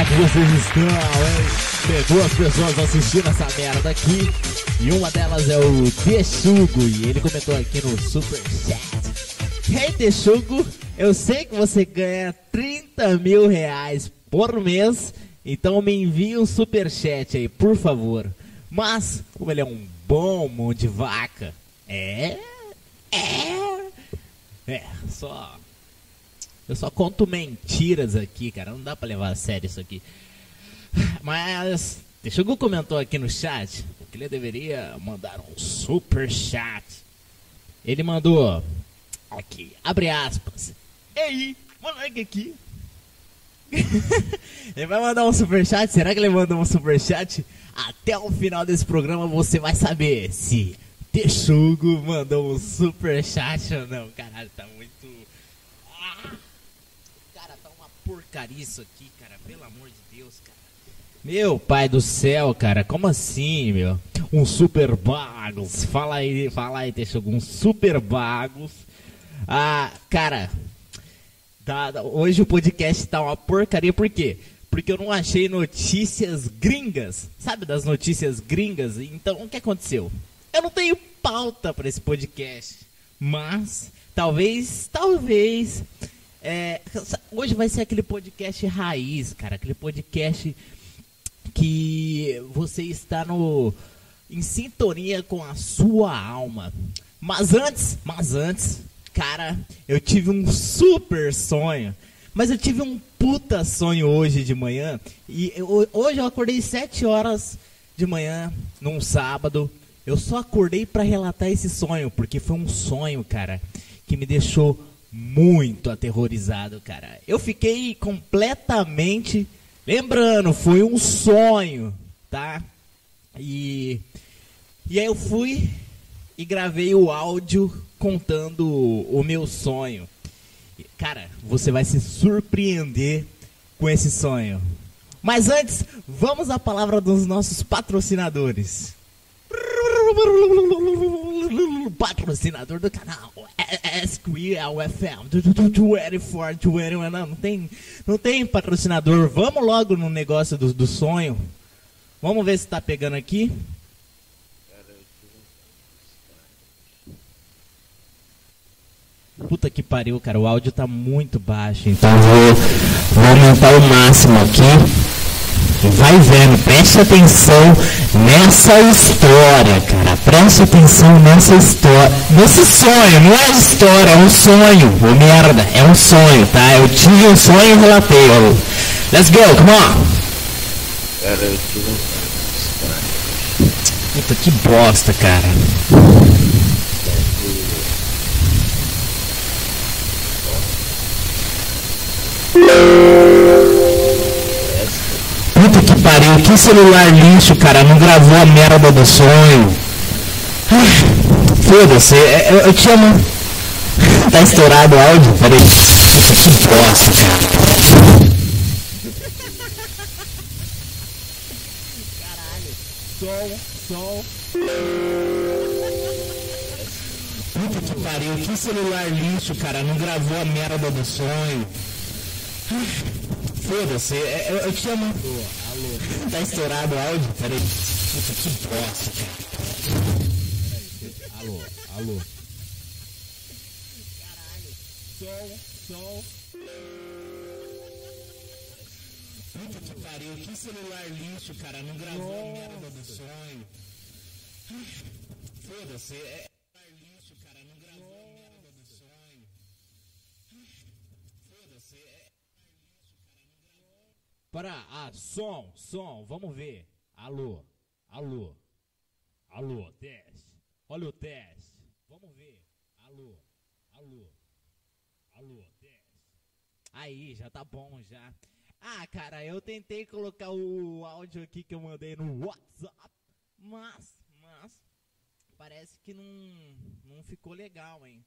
é que vocês estão, hein? Tem duas pessoas assistindo essa merda aqui. E uma delas é o Texugo. E ele comentou aqui no Super Chat. Hey Texugo, eu sei que você ganha 30 mil reais por mês. Então me envie um super chat aí, por favor. Mas, como ele é um bom mão de vaca, é. É. É, só. Eu só conto mentiras aqui, cara. Não dá pra levar a sério isso aqui. Mas, Texugo comentou aqui no chat que ele deveria mandar um super chat. Ele mandou aqui, abre aspas. Ei, moleque aqui. ele vai mandar um super chat? Será que ele mandou um super chat? Até o final desse programa você vai saber se Texugo mandou um super chat ou não. Caralho, tá muito. Ah! Cara, tá uma porcaria isso aqui, cara. Pelo amor de Deus, cara. Meu pai do céu, cara, como assim, meu? Um super bagos. Fala aí, fala aí, Texugo. Um super bagos. Ah, cara, Tá, hoje o podcast tá uma porcaria, por quê? Porque eu não achei notícias gringas, sabe das notícias gringas? Então, o que aconteceu? Eu não tenho pauta para esse podcast, mas talvez, talvez, é, hoje vai ser aquele podcast raiz, cara, aquele podcast que você está no em sintonia com a sua alma. Mas antes, mas antes, Cara, eu tive um super sonho. Mas eu tive um puta sonho hoje de manhã. E eu, hoje eu acordei 7 horas de manhã, num sábado. Eu só acordei para relatar esse sonho, porque foi um sonho, cara, que me deixou muito aterrorizado, cara. Eu fiquei completamente. Lembrando, foi um sonho, tá? E. E aí eu fui e gravei o áudio contando o meu sonho. Cara, você vai se surpreender com esse sonho. Mas antes, vamos à palavra dos nossos patrocinadores. Patrocinador do canal SQLFM 24, não, não tem, não tem patrocinador. Vamos logo no negócio do, do sonho. Vamos ver se tá pegando aqui. Puta que pariu, cara, o áudio tá muito baixo, então vou, vou aumentar o máximo aqui. Vai vendo, preste atenção nessa história, cara. Preste atenção nessa história. Nesse sonho, não é história, é um sonho. Ô merda, é um sonho, tá? Eu tive um sonho e relatei. Let's go, come on. Cara, eu tive um sonho. Puta que bosta, cara. Pariu, que celular lixo, cara, não gravou a merda do sonho. Foda-se, é, eu, eu te amo. tá estourado o áudio? Peraí. Que bosta, cara. Caralho, sol, sol. Puta que pariu, que celular lixo, cara, não gravou a merda do sonho. Foda-se, é, eu, eu te amo. Alô. Tá estourado o áudio? Peraí. Puta que bosta, cara. Alô, alô. Caralho. Sol, sol. Puta que pariu, que celular lixo, cara. Não gravou Nossa. a merda do sonho. Foda-se, é. Para, ah, som, som, vamos ver. Alô, alô, alô, teste. Olha o teste. Vamos ver. Alô, alô, alô, teste. Aí, já tá bom já. Ah, cara, eu tentei colocar o áudio aqui que eu mandei no WhatsApp, mas, mas, parece que não, não ficou legal, hein.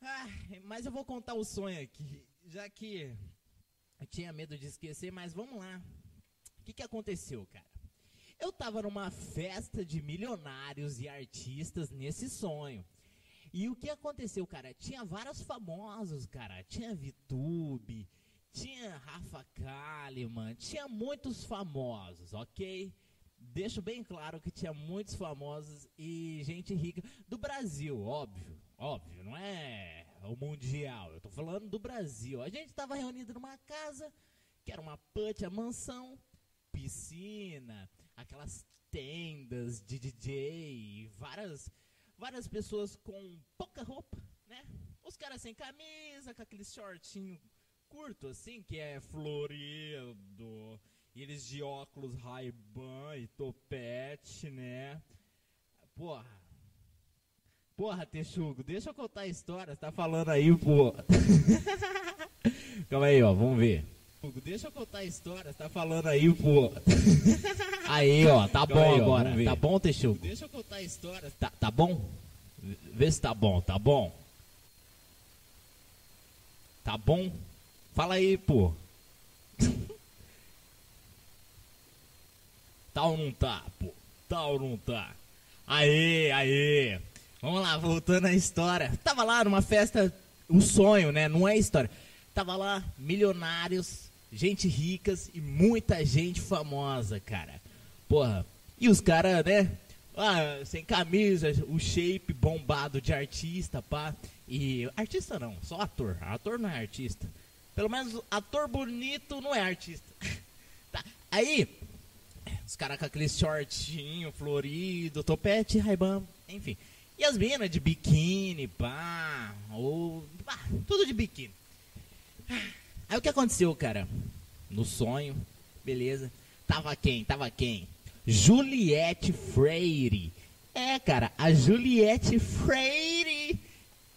Ah, mas eu vou contar o sonho aqui, já que eu tinha medo de esquecer, mas vamos lá. O que, que aconteceu, cara? Eu tava numa festa de milionários e artistas nesse sonho. E o que aconteceu, cara? Tinha vários famosos, cara. Tinha VTube, tinha Rafa Kalimann, tinha muitos famosos, ok? Deixo bem claro que tinha muitos famosos e gente rica do Brasil, óbvio, óbvio, não é o mundial, eu tô falando do Brasil. A gente tava reunido numa casa que era uma put, a mansão, piscina, aquelas tendas de DJ, várias várias pessoas com pouca roupa, né? Os caras sem camisa, com aquele shortinho curto assim, que é florido, e eles de óculos Ray-Ban e topete, né? Porra. Porra, Texugo, deixa eu contar a história, você tá falando aí, pô. Calma aí, ó, vamos ver. Deixa eu contar a história, você tá falando aí, pô. Aí, ó, tá bom aí, agora. Tá bom, Texugo? Deixa eu contar a história. Tá, tá bom? Vê se tá bom, tá bom? Tá bom? Fala aí, pô. tá ou não tá, pô? Tá ou não tá? Aê, aê. Vamos lá, voltando à história. Tava lá numa festa, um sonho, né? Não é história. Tava lá milionários, gente ricas e muita gente famosa, cara. Porra. E os caras, né? Ah, sem camisa, o shape bombado de artista, pá. E artista não, só ator. Ator não é artista. Pelo menos ator bonito não é artista. tá. Aí, os caras com aquele shortinho florido, topete, raibam, enfim. E as minas de biquíni, pá, ou. Pá, tudo de biquíni. Aí o que aconteceu, cara? No sonho, beleza. Tava quem? Tava quem? Juliette Freire. É, cara, a Juliette Freire.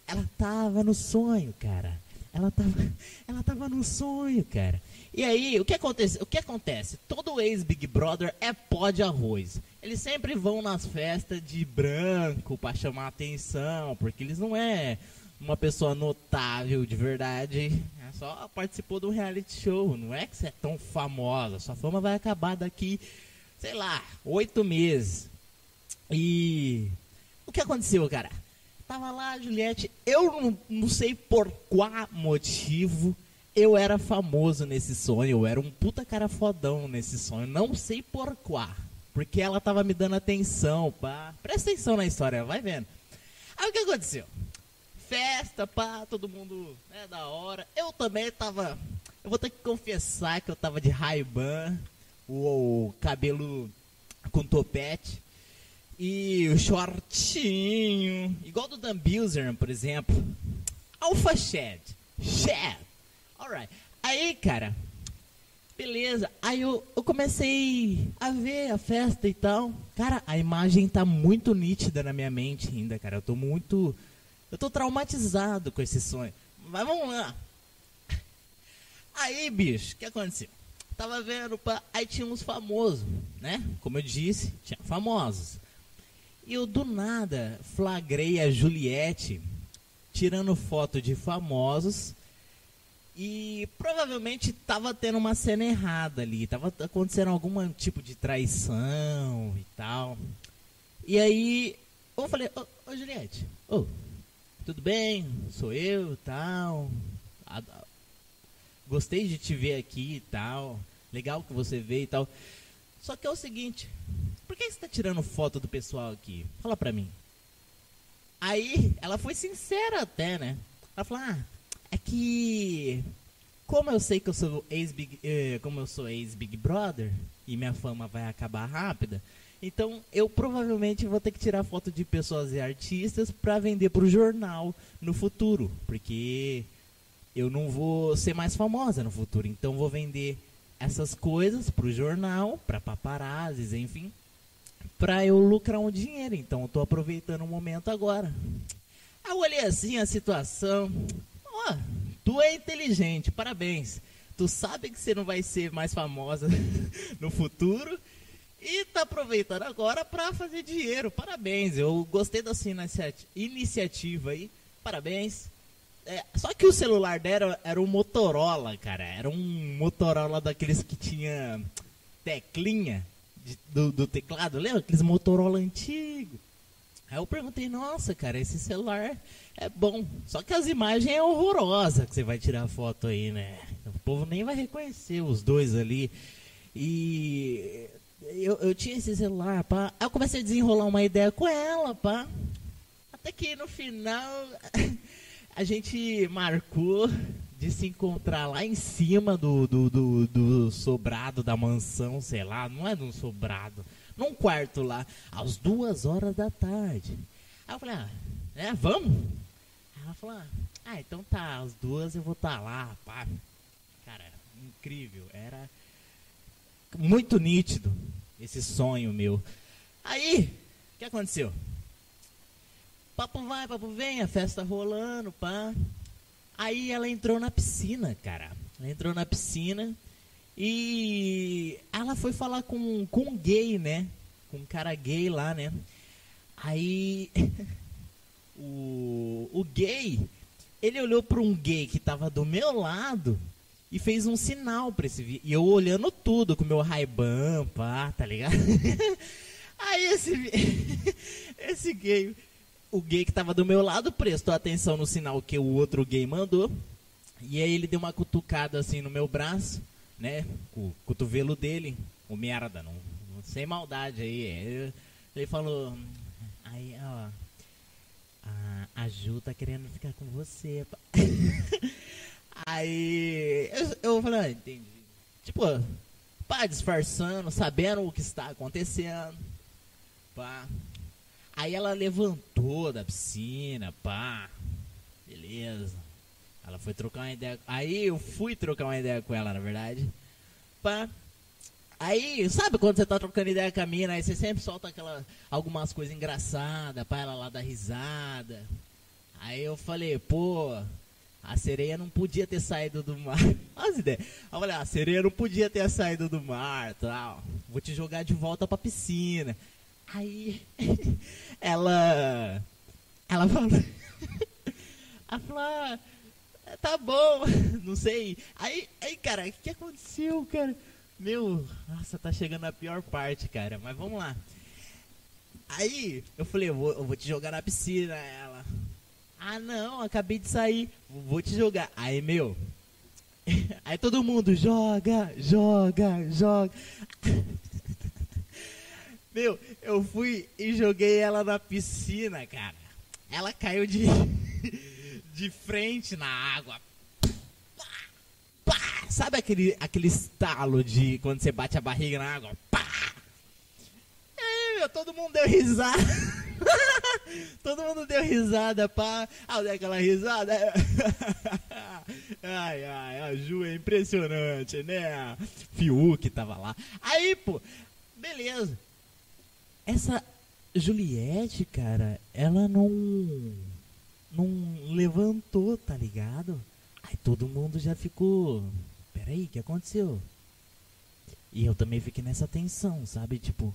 Ela tava no sonho, cara. Ela tava, ela tava no sonho, cara. E aí, o que acontece? O que acontece? Todo ex-Big Brother é pó de arroz. Eles sempre vão nas festas de branco para chamar atenção, porque eles não é uma pessoa notável de verdade. É só participou do reality show. Não é que você é tão famosa. Sua fama vai acabar daqui, sei lá, oito meses. E o que aconteceu, cara? Tava lá Juliette, eu não, não sei por qual motivo eu era famoso nesse sonho, eu era um puta cara fodão nesse sonho, não sei por qual. Porque ela tava me dando atenção, pá. Presta atenção na história, vai vendo. Aí o que aconteceu? Festa, pá, todo mundo, né, da hora. Eu também tava, eu vou ter que confessar que eu tava de Ray-Ban, o, cabelo com topete. E o shortinho, igual do Dan Bilzern, por exemplo. Alpha Shed. Shed. Alright. Aí, cara, beleza. Aí eu, eu comecei a ver a festa e tal. Cara, a imagem tá muito nítida na minha mente ainda, cara. Eu tô muito. Eu tô traumatizado com esse sonho. Mas vamos lá. Aí, bicho, o que aconteceu? Tava vendo, pá, aí tinha uns famosos, né? Como eu disse, tinha famosos. E eu do nada flagrei a Juliette tirando foto de famosos e provavelmente tava tendo uma cena errada ali, tava acontecendo algum tipo de traição e tal. E aí eu falei, ô, ô Juliette, ô, tudo bem? Sou eu tal. Gostei de te ver aqui e tal. Legal que você veio e tal. Só que é o seguinte, por que você está tirando foto do pessoal aqui? Fala pra mim. Aí, ela foi sincera até, né? Ela falou, ah, é que... Como eu sei que eu sou ex-Big... Eh, como eu sou ex-Big Brother, e minha fama vai acabar rápida, então eu provavelmente vou ter que tirar foto de pessoas e artistas para vender pro jornal no futuro. Porque eu não vou ser mais famosa no futuro. Então vou vender essas coisas pro jornal, para paparazzis, enfim, para eu lucrar um dinheiro. Então eu tô aproveitando o momento agora. Eu olhei assim a situação. Tu é inteligente, parabéns. Tu sabe que você não vai ser mais famosa no futuro e tá aproveitando agora para fazer dinheiro. Parabéns. Eu gostei da sua iniciativa aí. Parabéns. É, só que o celular dela era um Motorola, cara. Era um Motorola daqueles que tinha teclinha de, do, do, teclado. Lembra? Aqueles Motorola antigos. Aí eu perguntei, nossa, cara, esse celular é bom. Só que as imagens é horrorosa que você vai tirar foto aí, né? O povo nem vai reconhecer os dois ali. E eu, eu tinha esse celular, pá. Aí eu comecei a desenrolar uma ideia com ela, pá. Até que no final a gente marcou de se encontrar lá em cima do, do, do, do sobrado da mansão, sei lá, não é num sobrado, num quarto lá, às duas horas da tarde. Aí eu falei, ah, é, vamos? Ela falou, ah, então tá, às duas eu vou estar tá lá, pá. Cara, incrível, era muito nítido esse sonho meu. Aí, o que aconteceu? Papo vai, papo vem, a festa rolando, pá. Aí ela entrou na piscina, cara. Ela entrou na piscina e ela foi falar com, com um gay, né? Com um cara gay lá, né? Aí o, o gay, ele olhou para um gay que tava do meu lado e fez um sinal pra esse vídeo. E eu olhando tudo com meu Ray-Ban, pá, tá ligado? Aí esse, esse gay, o gay que tava do meu lado prestou atenção no sinal que o outro gay mandou. E aí ele deu uma cutucada assim no meu braço, né? Com o cotovelo dele. O merda, não, sem maldade aí. Ele falou. Aí, ó. A, a Ju tá querendo ficar com você. Aí eu, eu falei, ah, entendi. Tipo, pá, disfarçando, sabendo o que está acontecendo. Pá. Aí ela levantou da piscina, pá. Beleza. Ela foi trocar uma ideia. Aí eu fui trocar uma ideia com ela, na verdade. Pá. Aí, sabe quando você tá trocando ideia com a mina, aí você sempre solta aquela, algumas coisas engraçadas pra ela lá dar risada. Aí eu falei, pô, a sereia não podia ter saído do mar. Olha as ideias. Eu falei, a sereia não podia ter saído do mar, tal. Vou te jogar de volta pra piscina. Aí ela ela falou ela falou, ah, tá bom, não sei. Aí, aí cara, o que aconteceu, cara? Meu, nossa, tá chegando a pior parte, cara. Mas vamos lá. Aí eu falei, eu vou, eu vou te jogar na piscina. Ela, ah, não, acabei de sair, vou te jogar. Aí, meu. Aí todo mundo joga, joga, joga. Meu, eu fui e joguei ela na piscina, cara. Ela caiu de, de frente na água. Sabe aquele, aquele estalo de quando você bate a barriga na água? Pá. Aí, meu, todo mundo deu risada. Todo mundo deu risada, pá. Ah, deu aquela risada. ai, ai, a Ju é impressionante, né? Fiuk tava lá. Aí, pô, beleza. Essa Juliette, cara, ela não. Não levantou, tá ligado? Aí todo mundo já ficou. Peraí, o que aconteceu? E eu também fiquei nessa tensão, sabe? Tipo,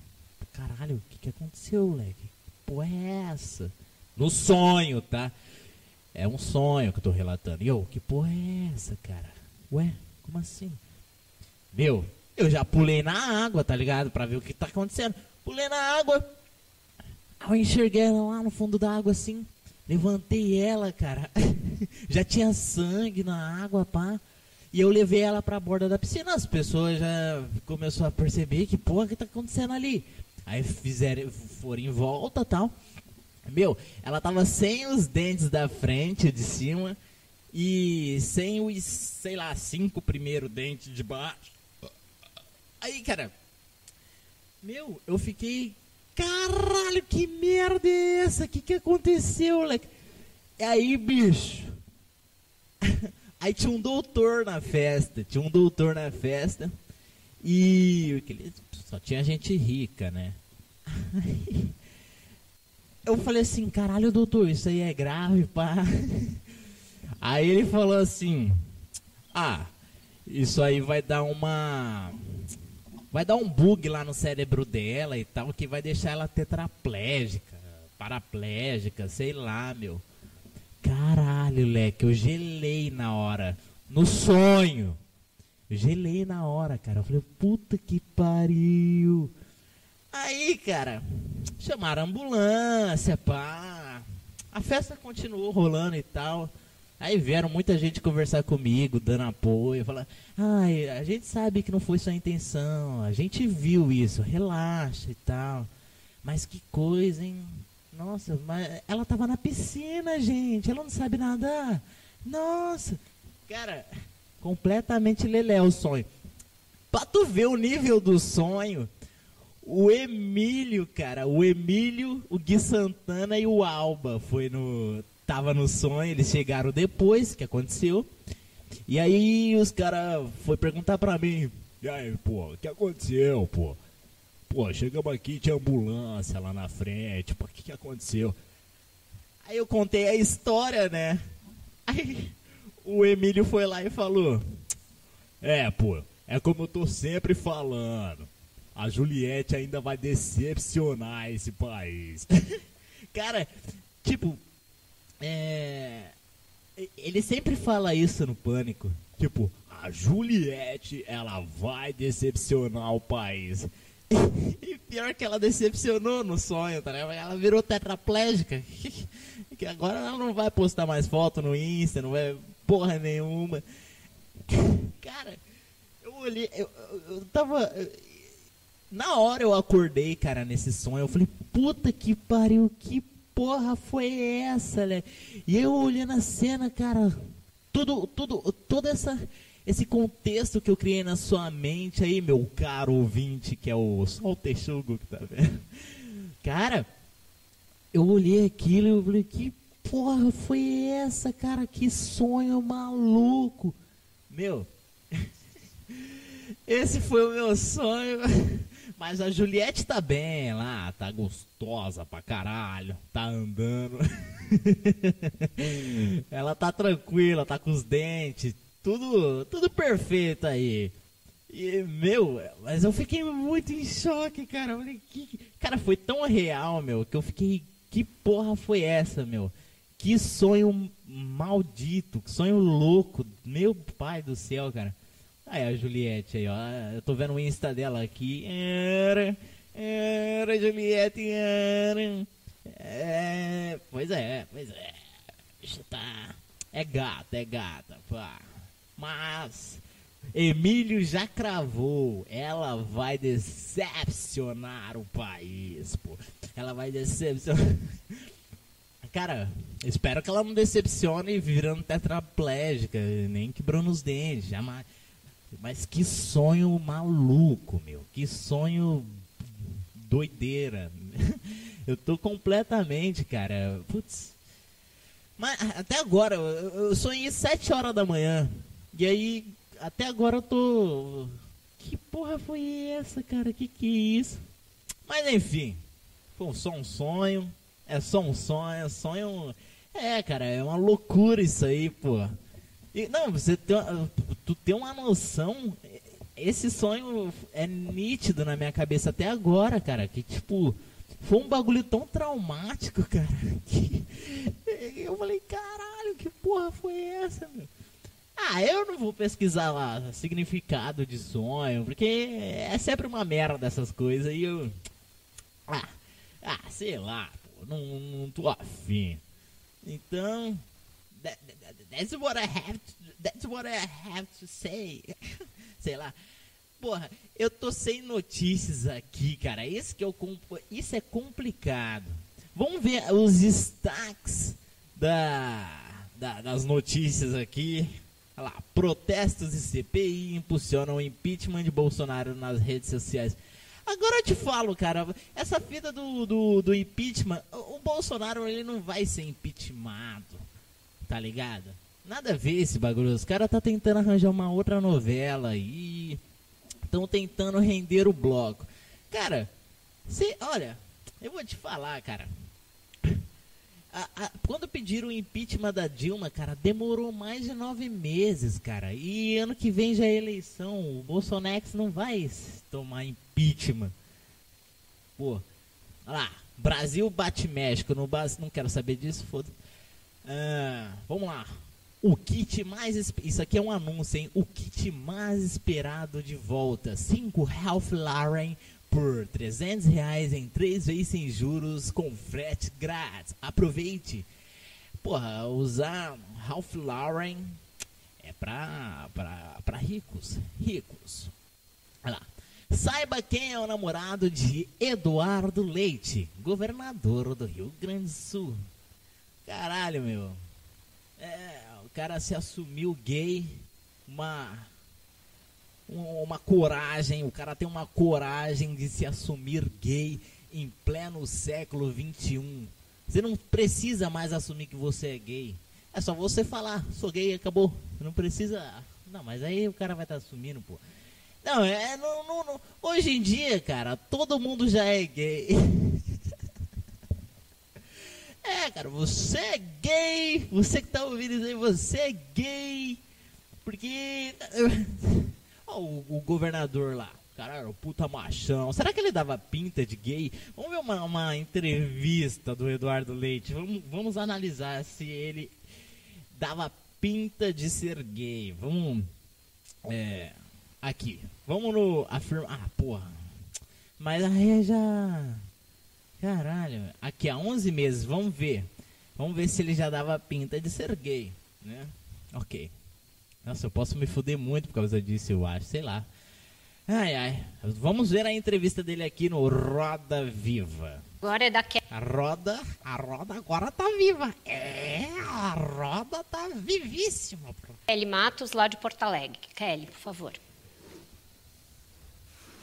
caralho, o que, que aconteceu, moleque? porra é essa? No sonho, tá? É um sonho que eu tô relatando. E eu, que porra é essa, cara? Ué, como assim? Meu, eu já pulei na água, tá ligado? Pra ver o que tá acontecendo. Pulei na água. Eu enxerguei ela lá no fundo da água assim. Levantei ela, cara. já tinha sangue na água, pá. E eu levei ela pra borda da piscina. As pessoas já começaram a perceber que porra que tá acontecendo ali. Aí fizeram, foram em volta tal. Meu, ela tava sem os dentes da frente, de cima, e sem os, sei lá, cinco primeiros dentes de baixo. Aí, cara, meu, eu fiquei, caralho, que merda é essa? O que, que aconteceu, moleque? Aí, bicho, aí tinha um doutor na festa, tinha um doutor na festa, e só tinha gente rica, né? Eu falei assim, caralho, doutor, isso aí é grave, pá. Aí ele falou assim, ah, isso aí vai dar uma. Vai dar um bug lá no cérebro dela e tal, que vai deixar ela tetraplégica, paraplégica, sei lá, meu. Caralho, leque, eu gelei na hora. No sonho. Eu gelei na hora, cara. Eu falei, puta que pariu. Aí, cara, chamaram a ambulância, pá. A festa continuou rolando e tal. Aí vieram muita gente conversar comigo, dando apoio, falar, ai, a gente sabe que não foi sua intenção, a gente viu isso, relaxa e tal. Mas que coisa, hein? Nossa, mas ela tava na piscina, gente, ela não sabe nadar. Nossa, cara, completamente lelé o sonho. Pra tu ver o nível do sonho, o Emílio, cara, o Emílio, o Gui Santana e o Alba foi no tava no sonho, eles chegaram depois que aconteceu. E aí os caras foi perguntar pra mim, e aí, pô, o que aconteceu, pô? Pô, chegamos aqui, tinha ambulância lá na frente, pô, o que, que aconteceu? Aí eu contei a história, né? Aí o Emílio foi lá e falou, é, pô, é como eu tô sempre falando. A Juliette ainda vai decepcionar esse país. Cara, tipo, é, ele sempre fala isso no Pânico. Tipo, a Juliette, ela vai decepcionar o país. E pior que ela decepcionou no sonho, tá ligado? Ela virou tetraplégica. Que agora ela não vai postar mais foto no Insta, não vai porra nenhuma. Cara, eu olhei, eu, eu, tava. Na hora eu acordei, cara, nesse sonho. Eu falei, puta que pariu, que porra foi essa, né? E eu olhando a cena, cara, tudo, tudo, todo essa, esse contexto que eu criei na sua mente aí, meu caro ouvinte, que é o só Texugo que tá vendo. Cara, eu olhei aquilo e eu falei, que porra foi essa, cara? Que sonho maluco. Meu, esse foi o meu sonho. Mas a Juliette tá bem lá, tá gostosa pra caralho, tá andando. Ela tá tranquila, tá com os dentes, tudo, tudo perfeito aí. E, meu, mas eu fiquei muito em choque, cara. Eu falei, que... Cara, foi tão real, meu, que eu fiquei. Que porra foi essa, meu? Que sonho maldito, que sonho louco. Meu pai do céu, cara. Aí a Juliette aí, ó. Eu tô vendo o Insta dela aqui. Era, era Juliette, era. É, pois é, pois é. Tá. É gata, é gata, pá. Mas. Emílio já cravou. Ela vai decepcionar o país, pô. Ela vai decepcionar. Cara, espero que ela não decepcione virando tetraplégica, nem quebrando os dentes, jamais. Mas que sonho maluco, meu. Que sonho doideira. Eu tô completamente, cara. Putz. Mas até agora, eu sonhei 7 horas da manhã. E aí, até agora eu tô. Que porra foi essa, cara? Que que é isso? Mas enfim, foi só um sonho. É só um sonho. É sonho. É, cara, é uma loucura isso aí, pô. E, não, você tem, tu tem uma noção. Esse sonho é nítido na minha cabeça até agora, cara. Que tipo, foi um bagulho tão traumático, cara. Que eu falei, caralho, que porra foi essa, meu? Ah, eu não vou pesquisar lá significado de sonho, porque é sempre uma merda essas coisas e eu. Ah, ah sei lá, pô, não, não tô afim. Então, that, that, that's what I have to, that's what I have to say. Sei lá. Porra, eu tô sem notícias aqui, cara. Esse que o isso é complicado. Vamos ver os destaques da, da, das notícias aqui. Olha lá, protestos e CPI impulsionam o impeachment de Bolsonaro nas redes sociais. Agora eu te falo, cara, essa fita do, do, do impeachment, o, o Bolsonaro ele não vai ser impeachmentado tá ligado? Nada a ver esse bagulho. Os caras tá tentando arranjar uma outra novela aí. Estão tentando render o bloco. Cara, se, olha, eu vou te falar, cara. A, a, quando pediram o impeachment da Dilma, cara, demorou mais de nove meses, cara. E ano que vem já é eleição. O Bolsonaro não vai tomar impeachment. Pô, olha lá. Brasil bate México. No, não quero saber disso, foda-se. Ah, vamos lá. O kit mais. Isso aqui é um anúncio, hein? O kit mais esperado de volta. 5 Ralph Lauren por 300 reais em 3 vezes sem juros com frete grátis. Aproveite! porra, usar Ralph Lauren é pra, pra, pra ricos. Ricos. Olha lá. Saiba quem é o namorado de Eduardo Leite, governador do Rio Grande do Sul. Caralho, meu. É, o cara se assumiu gay, uma uma coragem, o cara tem uma coragem de se assumir gay em pleno século 21. Você não precisa mais assumir que você é gay. É só você falar, sou gay, acabou. Não precisa. Não, mas aí o cara vai estar tá assumindo, pô. Não, é. Não, não, não. Hoje em dia, cara, todo mundo já é gay. é, cara, você é gay. Você que tá ouvindo isso aí, você é gay. Porque. O, o governador lá. Cara, era o puta machão. Será que ele dava pinta de gay? Vamos ver uma, uma entrevista do Eduardo Leite. Vamos, vamos analisar se ele dava pinta de ser gay. Vamos. É. Aqui. Vamos no. Afirma. Ah, porra. Mas aí já. Caralho. Aqui há 11 meses. Vamos ver. Vamos ver se ele já dava pinta de ser gay. Né? Ok. Nossa, eu posso me fuder muito por causa disso, eu acho. Sei lá. Ai, ai. Vamos ver a entrevista dele aqui no Roda Viva. Agora é da Kelly. A roda, a roda agora tá viva. É, a roda tá vivíssima. Kelly Matos, lá de Porto Alegre. Kelly, por favor.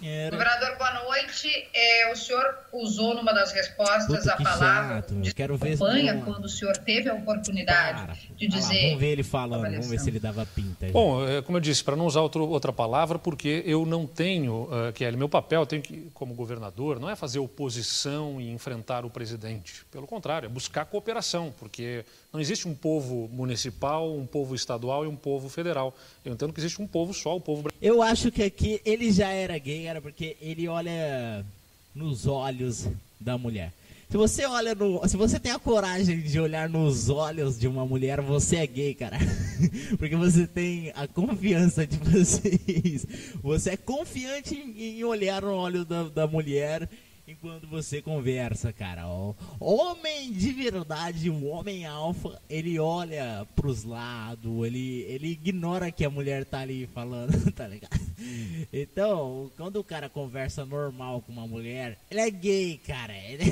Era... Governador, boa noite. É, o senhor usou numa das respostas Puta, a palavra chato. de Quero campanha ver quando o senhor teve a oportunidade Cara, de dizer. Lá, vamos ver ele falando, vamos ver se ele dava pinta. Bom, é, como eu disse, para não usar outro, outra palavra, porque eu não tenho, uh, Kelly, meu papel tenho que, como governador, não é fazer oposição e enfrentar o presidente. Pelo contrário, é buscar cooperação, porque não existe um povo municipal, um povo estadual e um povo federal. Eu entendo que existe um povo só, o povo Eu acho que aqui ele já era gay, era porque ele olha nos olhos da mulher. Se você olha no, se você tem a coragem de olhar nos olhos de uma mulher, você é gay, cara. Porque você tem a confiança de vocês. Você é confiante em olhar no olho da, da mulher enquanto você conversa, cara. O homem de verdade, o homem alfa, ele olha pros lados, ele, ele ignora que a mulher tá ali falando, tá ligado? Então, quando o cara conversa normal com uma mulher, ele é gay, cara. Ele...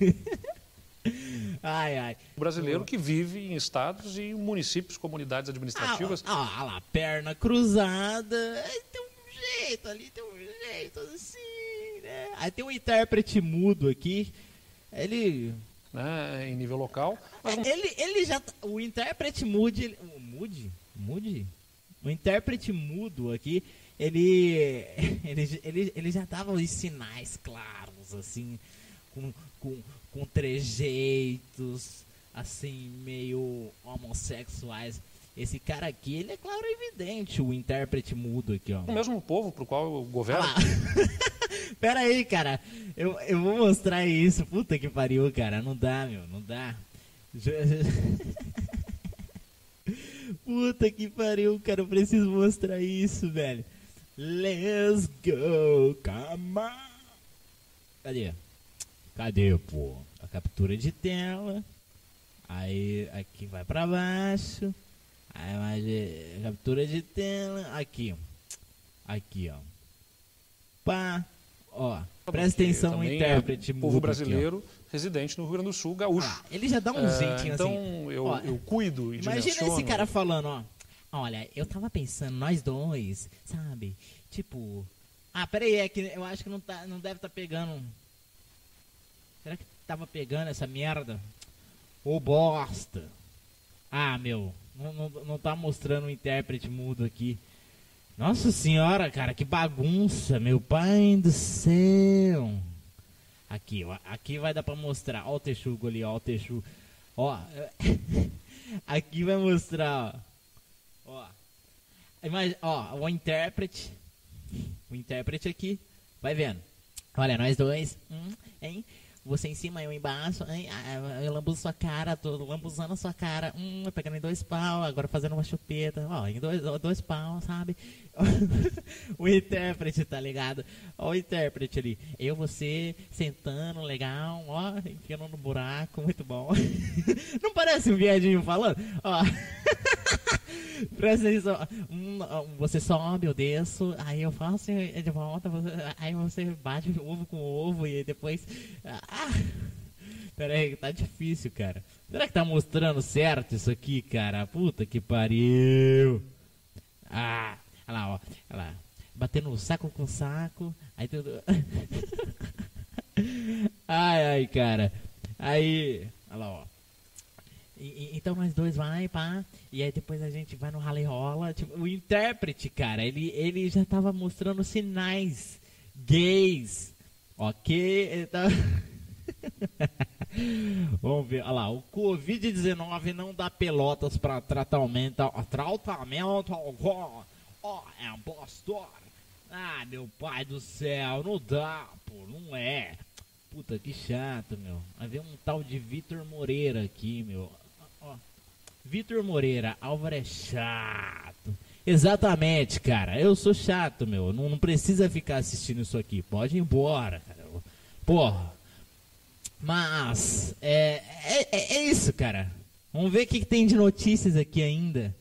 ai, ai. O brasileiro que vive em estados e municípios, comunidades administrativas. Ah, ah, ah lá, perna cruzada. Tem um jeito ali, tem um jeito assim é, aí tem um intérprete mudo aqui. Ele. Né, em nível local. Mas... Ele, ele já. Tá, o intérprete mudo. Ele, mude? Mude? O intérprete mudo aqui, ele. Ele, ele, ele já dava os sinais claros, assim. Com, com, com trejeitos, assim, meio homossexuais. Esse cara aqui, ele é claro evidente, o intérprete mudo aqui, ó. O mesmo povo pro qual eu governo. Ah. Pera aí, cara. Eu, eu vou mostrar isso. Puta que pariu, cara. Não dá, meu. Não dá. Puta que pariu, cara. Eu preciso mostrar isso, velho. Let's go, come on. Cadê? Cadê, pô? A captura de tela. Aí, aqui vai pra baixo. Aí mais captura de tela. Aqui. Aqui, ó. Pá. Ó, presta atenção no intérprete. É povo brasileiro aqui, residente no Rio Grande do Sul, gaúcho. Ah, ele já dá um é, jeitinho então, assim. Então eu, ó, eu cuido e Imagina esse cara falando, ó. Olha, eu tava pensando, nós dois, sabe? Tipo. Ah, peraí, é que eu acho que não, tá, não deve estar tá pegando. Será que tava pegando essa merda? Ô bosta! Ah, meu, não, não, não tá mostrando o intérprete mudo aqui. Nossa senhora, cara, que bagunça, meu pai do céu. Aqui, ó, aqui vai dar pra mostrar. Ó o texugo ali, ó o texugo. Ó, aqui vai mostrar, ó. Ó, imagina, ó, o intérprete. O intérprete aqui, vai vendo. Olha, nós dois, hum, hein? Você em cima, eu embaixo. ai, ah, Eu lambuzo sua cara, tô lambuzando sua cara. Hum, pegando em dois pau, agora fazendo uma chupeta. Ó, em dois, dois pau, sabe? o intérprete, tá ligado? Ó, o intérprete ali. Eu, você, sentando, legal, ó, enfiando no buraco, muito bom. Não parece um viadinho falando? Ó. Presta atenção. Hum, Você sobe, eu desço, aí eu faço e de volta, aí você bate ovo com ovo e depois. Ah! Pera aí, tá difícil, cara. Será que tá mostrando certo isso aqui, cara? Puta que pariu! Ah! Olha lá, ó. Olha lá. Batendo saco com saco, aí tudo. ai, ai, cara. Aí. Olha lá, ó. E- e- então nós dois vai, pá, e aí depois a gente vai no rally rola. Tipo, o intérprete, cara, ele, ele já tava mostrando sinais gays. Ok? Tá- Vamos ver, olha lá, o Covid-19 não dá pelotas para tratamento. Tratamento ó, ó, é um postor. Ah, meu pai do céu, não dá, pô, não é. Puta, que chato, meu. Vai ver um tal de Vitor Moreira aqui, meu. Ó. Vitor Moreira, Álvaro é chato. Exatamente, cara. Eu sou chato, meu. Não, não precisa ficar assistindo isso aqui. Pode ir embora, cara. Porra. Mas, é, é, é- é isso, cara. Vamos ver o que, que tem de notícias aqui ainda.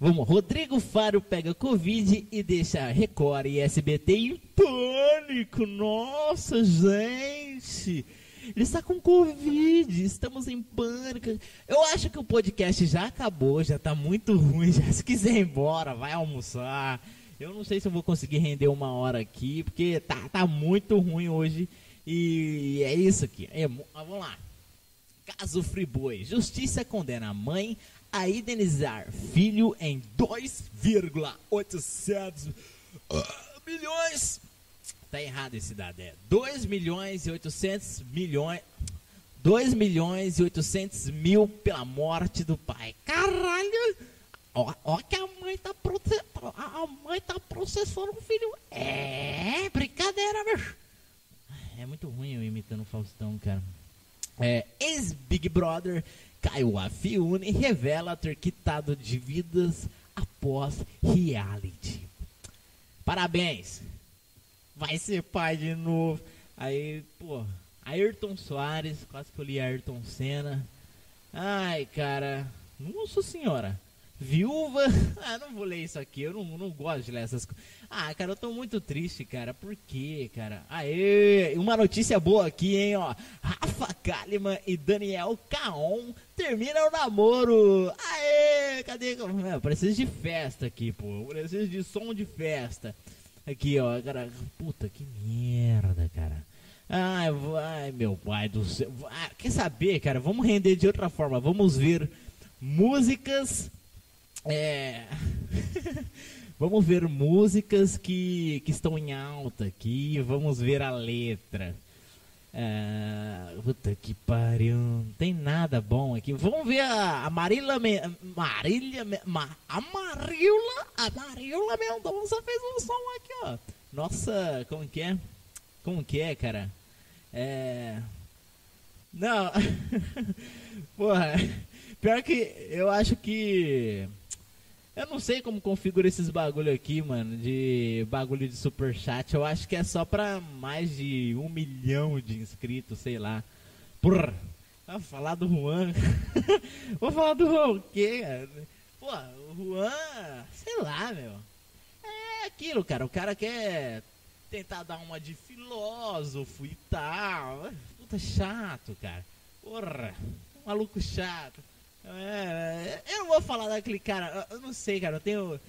Vamos, Rodrigo Faro pega Covid e deixa Record e SBT em pânico. Nossa, gente. Ele está com Covid, estamos em pânico. Eu acho que o podcast já acabou, já tá muito ruim. Já, se quiser ir embora, vai almoçar. Eu não sei se eu vou conseguir render uma hora aqui, porque tá, tá muito ruim hoje. E é isso aqui. É, ah, vamos lá. Caso Friboi. Justiça condena a mãe a indenizar filho em 2,800 ah, milhões. Tá errado esse dado. É 2 milhões e 800 milhões. 2 milhões e 800 mil pela morte do pai. Caralho! Ó, ó que a mãe tá proce- a a mãe tá processando o filho. É, brincadeira, bicho. É muito ruim eu imitando o Faustão, cara. É, Ex-Big Brother Caio Afiune revela ter quitado dívidas após reality. Parabéns! Vai ser pai de novo. Aí, pô, Ayrton Soares, quase que eu li Ayrton Senna. Ai, cara, nossa senhora. Viúva. Ah, não vou ler isso aqui. Eu não, não gosto de ler essas coisas. Ah, cara, eu tô muito triste, cara. Por quê, cara? Aê, uma notícia boa aqui, hein, ó. Rafa Kalimann e Daniel Caon terminam o namoro. Aê, cadê? Eu preciso de festa aqui, pô. Eu preciso de som de festa. Aqui, ó, cara. Puta, que merda, cara. Ai, vai, meu pai do céu. Vai, quer saber, cara? Vamos render de outra forma. Vamos ver músicas. É. Vamos ver músicas que, que estão em alta aqui. Vamos ver a letra. É, puta que pariu. Não tem nada bom aqui. Vamos ver a, a Marília. Me, Marília. Me- Ma, a Marília. A Marília Mendonça fez um som aqui, ó. Nossa, como que é? Como que é, cara? É. Não. Porra. Pior que eu acho que. Eu não sei como configura esses bagulho aqui, mano, de bagulho de superchat. Eu acho que é só pra mais de um milhão de inscritos, sei lá. Porra, vou falar do Juan. vou falar do Juan o quê? cara? Pô, o Juan, sei lá, meu. É aquilo, cara. O cara quer tentar dar uma de filósofo e tal. Puta chato, cara. Porra, maluco chato. É, eu não vou falar daquele cara, eu não sei, cara, eu tenho.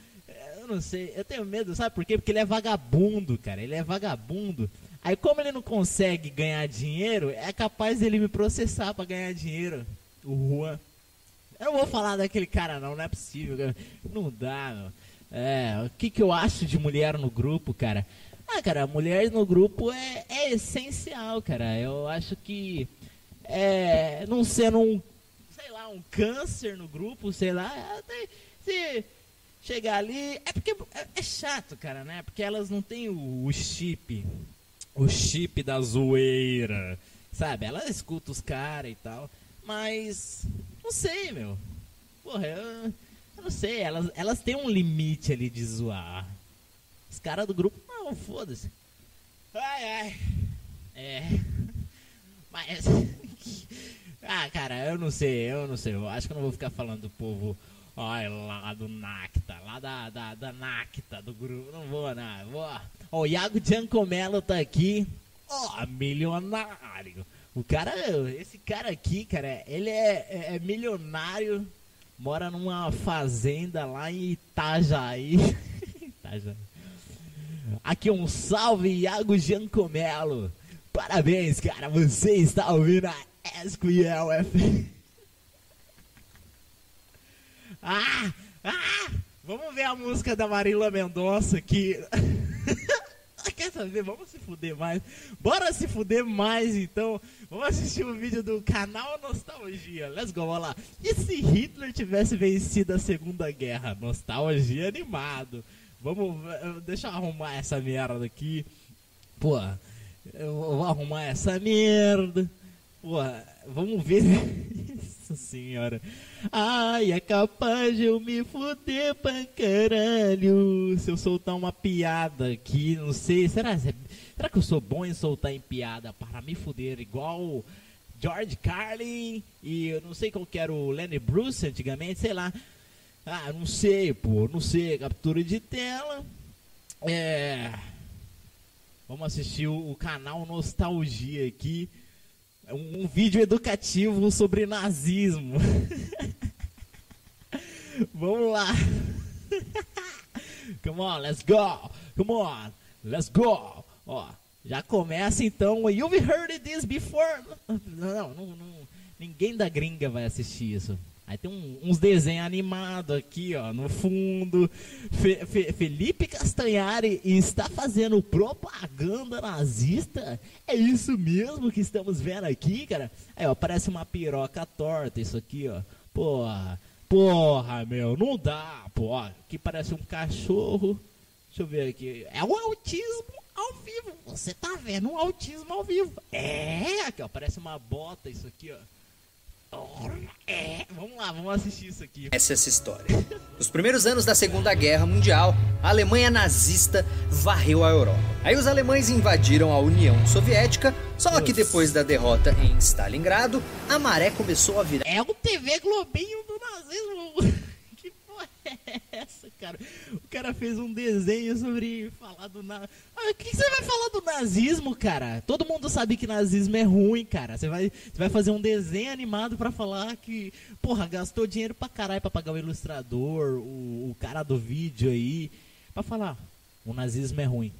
Eu não sei, eu tenho medo, sabe por quê? Porque ele é vagabundo, cara, ele é vagabundo. Aí, como ele não consegue ganhar dinheiro, é capaz dele me processar pra ganhar dinheiro. O Juan. Eu não vou falar daquele cara, não, não é possível. cara. Não dá, meu. É, o que, que eu acho de mulher no grupo, cara? Ah, cara, mulher no grupo é, é essencial, cara. Eu acho que. É, não sendo um um câncer no grupo, sei lá, se chegar ali. É porque é, é chato, cara, né? Porque elas não têm o, o chip. O chip da zoeira. Sabe? Ela escuta os caras e tal. Mas. Não sei, meu. Porra, eu. Eu não sei, elas, elas têm um limite ali de zoar. Os caras do grupo, não, foda-se. Ai, ai. É. Mas. Ah, cara, eu não sei, eu não sei. Eu acho que eu não vou ficar falando do povo. Ai, lá do Nacta, lá da, da, da Nacta, do grupo. Não vou, não. Vou. Ó, o Iago Giancomelo tá aqui. Ó, milionário. O cara, esse cara aqui, cara, ele é, é, é milionário mora numa fazenda lá em Itajaí. Itajaí. Aqui um salve, Iago Giancomelo. Parabéns, cara. Você está ouvindo a SQL FM. Ah, ah, vamos ver a música da Marília Mendonça aqui. Quer saber? Vamos se fuder mais. Bora se fuder mais então. Vamos assistir o um vídeo do canal Nostalgia. Let's go, vamos lá. E se Hitler tivesse vencido a Segunda Guerra? Nostalgia animado. Vamos, deixa eu arrumar essa merda aqui. Pô, eu vou arrumar essa merda. Pô, vamos ver. Nossa senhora. Ai, é capaz de eu me fuder pra caralho. Se eu soltar uma piada aqui, não sei. Será, será que eu sou bom em soltar em piada para me fuder igual George Carlin e eu não sei qual que era o Lenny Bruce antigamente, sei lá. Ah, não sei, pô, não sei. Captura de tela. É. Vamos assistir o, o canal Nostalgia aqui um, um vídeo educativo sobre nazismo. Vamos lá. Come on, let's go. Come on, let's go. Ó, já começa então. You've heard this before. Não, não, não, ninguém da gringa vai assistir isso. Aí tem um, uns desenhos animados aqui, ó, no fundo. Fe, Fe, Felipe Castanhari está fazendo propaganda nazista? É isso mesmo que estamos vendo aqui, cara? Aí, ó, parece uma piroca torta isso aqui, ó. Porra, porra, meu, não dá, porra. Aqui parece um cachorro. Deixa eu ver aqui. É o autismo ao vivo. Você tá vendo um autismo ao vivo. É, aqui, ó, parece uma bota isso aqui, ó. É, vamos lá, vamos assistir isso aqui. Essa é essa história. Nos primeiros anos da Segunda Guerra Mundial, a Alemanha nazista varreu a Europa. Aí os alemães invadiram a União Soviética, só que depois da derrota em Stalingrado, a maré começou a virar. É o TV Globinho do nazismo. É essa, cara? O cara fez um desenho sobre falar do nazismo. Ah, o que, você vai falar do nazismo, cara? Todo mundo sabe que nazismo é ruim, cara. Você vai, você vai fazer um desenho animado para falar que, porra, gastou dinheiro pra caralho pra pagar o ilustrador, o, o cara do vídeo aí, pra falar, o nazismo é ruim.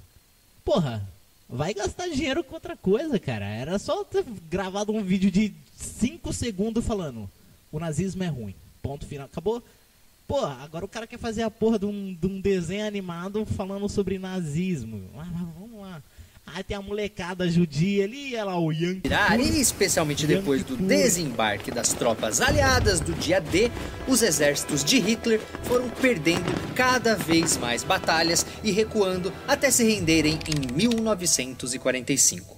Porra, vai gastar dinheiro com outra coisa, cara. Era só ter gravado um vídeo de 5 segundos falando, o nazismo é ruim. Ponto final. Acabou Pô, agora o cara quer fazer a porra de um, de um desenho animado falando sobre nazismo. Ah, vamos lá. Aí tem a molecada judia ali, ela o Yankee. E especialmente depois do desembarque das tropas aliadas do dia D, os exércitos de Hitler foram perdendo cada vez mais batalhas e recuando até se renderem em 1945.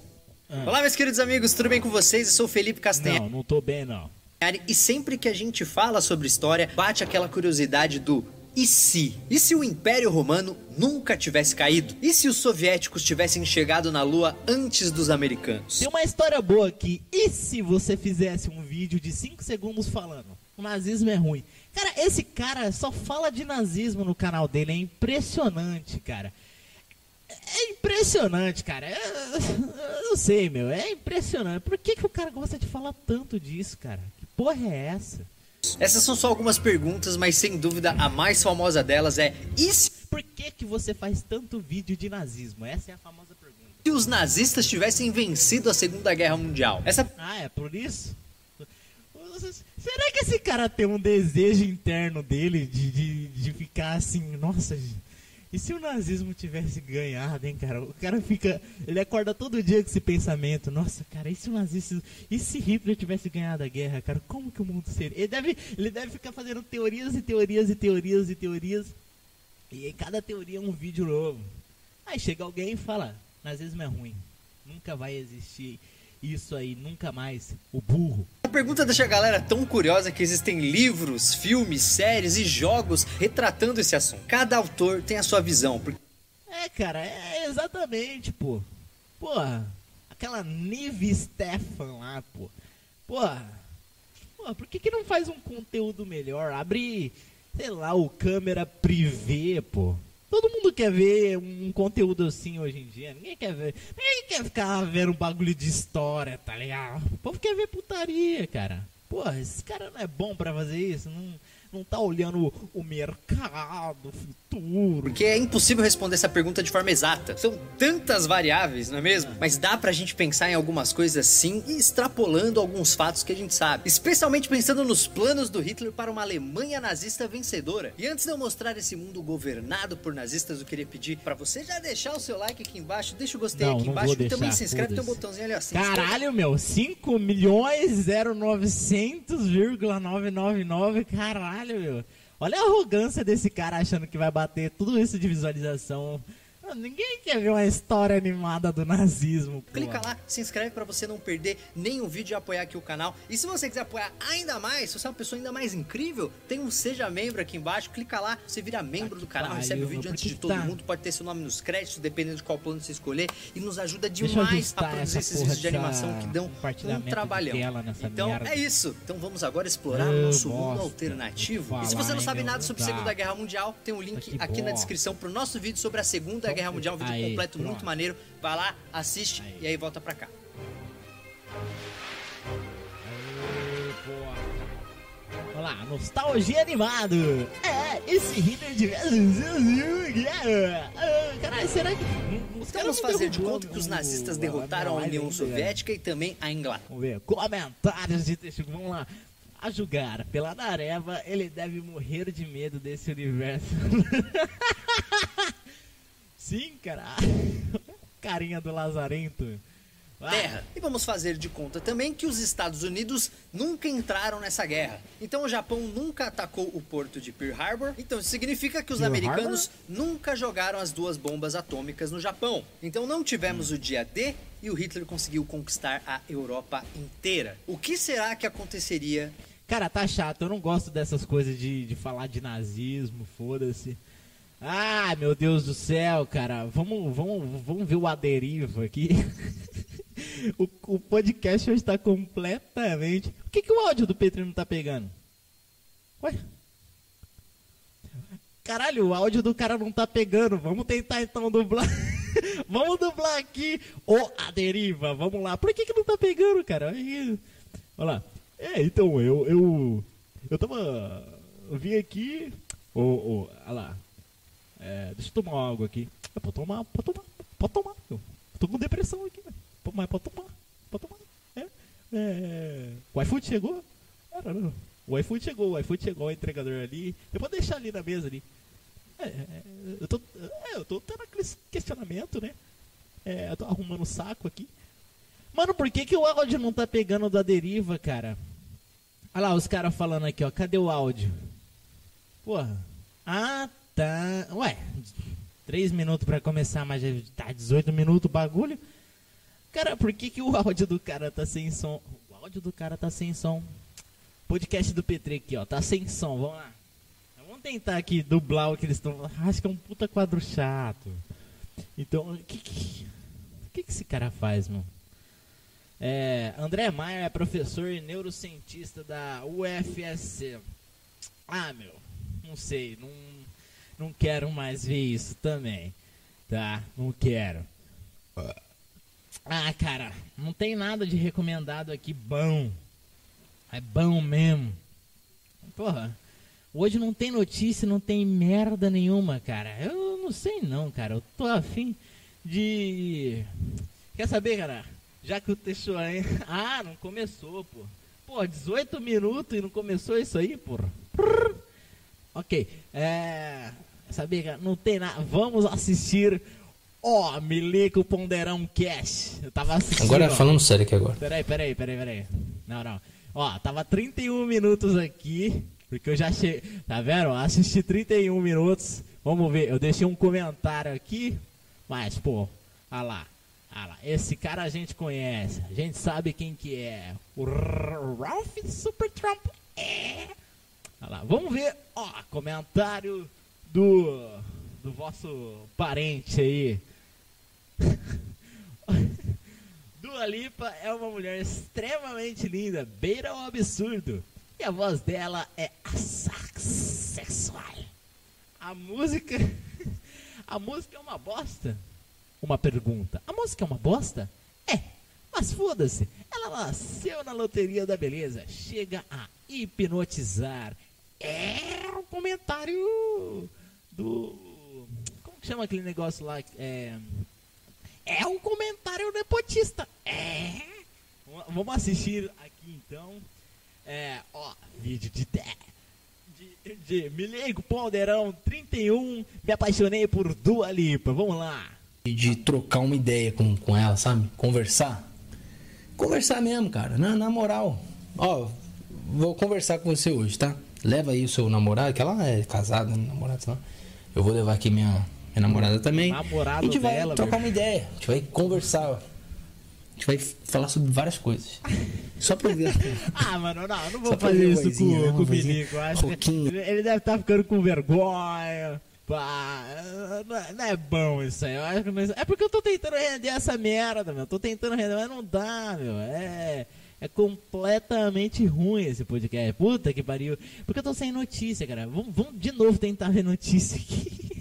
Ah. Olá, meus queridos amigos, tudo bem com vocês? Eu sou Felipe Castanha. Não, não tô bem, não. E sempre que a gente fala sobre história, bate aquela curiosidade do e se? E se o Império Romano nunca tivesse caído? E se os soviéticos tivessem chegado na Lua antes dos americanos? Tem uma história boa aqui. E se você fizesse um vídeo de 5 segundos falando o nazismo é ruim? Cara, esse cara só fala de nazismo no canal dele. É impressionante, cara. É impressionante, cara. Eu, eu não sei, meu. É impressionante. Por que, que o cara gosta de falar tanto disso, cara? Porra é essa? Essas são só algumas perguntas, mas sem dúvida a mais famosa delas é: e se... Por que, que você faz tanto vídeo de nazismo? Essa é a famosa pergunta. Se os nazistas tivessem vencido a Segunda Guerra Mundial? Essa... Ah, é por isso? Será que esse cara tem um desejo interno dele de, de, de ficar assim, nossa, e se o nazismo tivesse ganhado, hein, cara? O cara fica. Ele acorda todo dia com esse pensamento. Nossa, cara, e se o nazismo. E se Hitler tivesse ganhado a guerra, cara? Como que o mundo seria? Ele deve, ele deve ficar fazendo teorias e teorias e teorias e teorias. E em cada teoria é um vídeo novo. Aí chega alguém e fala: nazismo é ruim. Nunca vai existir. Isso aí nunca mais, o burro. A pergunta deixa a galera tão curiosa que existem livros, filmes, séries e jogos retratando esse assunto. Cada autor tem a sua visão. porque- É, cara, é exatamente, pô. Porra, aquela Nive Stefan lá, pô. Porra, porra, por que, que não faz um conteúdo melhor? Abre, sei lá, o câmera privê, pô. Todo mundo quer ver um conteúdo assim hoje em dia. Ninguém quer ver. Ninguém quer ficar vendo bagulho de história, tá ligado? O povo quer ver putaria, cara. Porra, esse cara não é bom pra fazer isso? Não, não tá olhando o mercado, o futuro. Porque é impossível responder essa pergunta de forma exata. São tantas variáveis, não é mesmo? Mas dá pra gente pensar em algumas coisas sim e extrapolando alguns fatos que a gente sabe. Especialmente pensando nos planos do Hitler para uma Alemanha nazista vencedora. E antes de eu mostrar esse mundo governado por nazistas, eu queria pedir pra você já deixar o seu like aqui embaixo, deixa o gostei Não, aqui não embaixo e também se inscreve, tem um botãozinho ali inscreve. Caralho, meu, 5 milhões 0900,999, caralho, meu. Olha a arrogância desse cara achando que vai bater tudo isso de visualização. Ninguém quer ver uma história animada do nazismo, pô. Clica lá, se inscreve pra você não perder nenhum vídeo e apoiar aqui o canal. E se você quiser apoiar ainda mais, se você é uma pessoa ainda mais incrível, tem um Seja Membro aqui embaixo. Clica lá, você vira membro do canal, pariu, recebe o vídeo antes de todo tá? mundo. Pode ter seu nome nos créditos, dependendo de qual plano você escolher. E nos ajuda demais a produzir esses vídeos de animação que dão um trabalhão. Então merda. é isso. Então vamos agora explorar o nosso bosta. mundo alternativo. E se você não hein, sabe meu, nada sobre a dá. Segunda Guerra Mundial, tem um link Que aqui na descrição pro nosso vídeo sobre a Segunda Guerra Mundial, um vídeo Aí, completo muito pronto. maneiro. Vai lá, assiste Aí. e aí volta pra cá. Olha lá, nostalgia animado. É, esse Hitler de. Ah, Caralho, será que. Os vamos fazer de conta que os nazistas derrotaram a União Soviética e também a Inglaterra. Vamos ver, comentários de texto. Vamos lá. A julgar pela Nareva, ele deve morrer de medo desse universo. Sim, cara. Carinha do Lazarento. Ah, Terra. E vamos fazer de conta também que os Estados Unidos nunca entraram nessa guerra. Então o Japão nunca atacou o porto de Pearl Harbor. Então isso significa que os Pearl americanos nunca jogaram as duas bombas atômicas no Japão. Então não tivemos o dia D e o Hitler conseguiu conquistar a Europa inteira. O que será que aconteceria Cara, tá chato. Eu não gosto dessas coisas de, de falar de nazismo, foda-se. Ah, meu Deus do céu, cara. Vamos, vamos, vamos ver o Aderiva aqui. o, o podcast hoje tá completamente. Por que, que o áudio do Petri não tá pegando? Ué? Caralho, o áudio do cara não tá pegando. Vamos tentar então dublar. Vamos dublar aqui o A Deriva. Vamos lá. Por que, que não tá pegando, cara? Olha lá. É, então, eu. Eu, eu tava. Eu vim aqui. Ô, ô, olha lá. É, deixa eu tomar água aqui. É, pode tomar, pode tomar, pode tomar. Eu tô com depressão aqui? Pô, Mas pode tomar, pode tomar. É, é, o iFood chegou? Não. O iFood chegou, o iFood chegou, o entregador ali. Eu vou deixar ali na mesa ali. É, é, eu tô, é, eu tô tendo aquele questionamento, né? É, eu tô arrumando o saco aqui. Mano, por que, que o áudio não tá pegando da deriva, cara? Olha lá os caras falando aqui, ó. Cadê o áudio? Porra. Ah, tá. Ué, 3 minutos pra começar, mas já tá 18 minutos o bagulho. Cara, por que, que o áudio do cara tá sem som? O áudio do cara tá sem som. Podcast do Petri aqui, ó. Tá sem som. Vamos lá. Vamos tentar aqui dublar o que eles estão falando. Acho que é um puta quadro chato. Então, o que, que, que, que esse cara faz, mano? É, André Maia é professor e neurocientista da UFSC. Ah, meu, não sei, não, não quero mais ver isso também, tá? Não quero. Ah, cara, não tem nada de recomendado aqui bom. É bom mesmo. Porra, hoje não tem notícia, não tem merda nenhuma, cara. Eu não sei não, cara. Eu tô afim de. Quer saber, cara? Já que o aí. Ah, não começou, pô. Pô, 18 minutos e não começou isso aí, porra. Ok. É. Cara? Não tem nada. Vamos assistir. Ó, Milico Ponderão Cash. Eu tava assistindo. Agora, falando sério aqui agora. Peraí, peraí, peraí, peraí. Não, não. Ó, tava 31 minutos aqui. Porque eu já cheguei. Tá vendo? Assisti 31 minutos. Vamos ver. Eu deixei um comentário aqui. Mas, pô, olha lá. Ah lá, esse cara a gente conhece, a gente sabe quem que é. O Ralph Super Trump. É. Ah lá, vamos ver, ó, comentário do do vosso parente aí. Dua Lipa é uma mulher extremamente linda, beira o absurdo. E a voz dela é sexual. A música. A música é uma bosta? Uma pergunta. A música é uma bosta? É. Mas foda-se. Ela nasceu na loteria da beleza. Chega a hipnotizar. É o comentário do. Como que chama aquele negócio lá? É. É um comentário nepotista. É. Vamos- assistir aqui então. É, ó, vídeo de de, de me ligo, Ponderão 31, me apaixonei por Dua Lipa. Vamos lá. de trocar uma ideia com, com ela, sabe? Conversar. Conversar mesmo, cara. Na, na moral. Ó, vou conversar com você hoje, tá? Leva aí o seu namorado, que ela é casada, né? namorado, sei lá. Eu vou levar aqui minha, minha namorada também. Namorado a gente vai dela, trocar meu. uma ideia. A gente vai conversar. A gente vai falar sobre várias coisas. Só pra ver. Ah, mano, não, não vou fazer isso vozinha, né? com, Uma com o rouquinha. Ele deve estar ficando com vergonha. Pá, não é- não é bom isso aí. Eu acho que não é é porque eu tô tentando render essa merda, meu. Eu tô tentando render, mas não dá, meu. É. É completamente ruim esse podcast. Puta que pariu. Porque eu tô sem notícia, cara. Vamos, de novo tentar ver notícia aqui.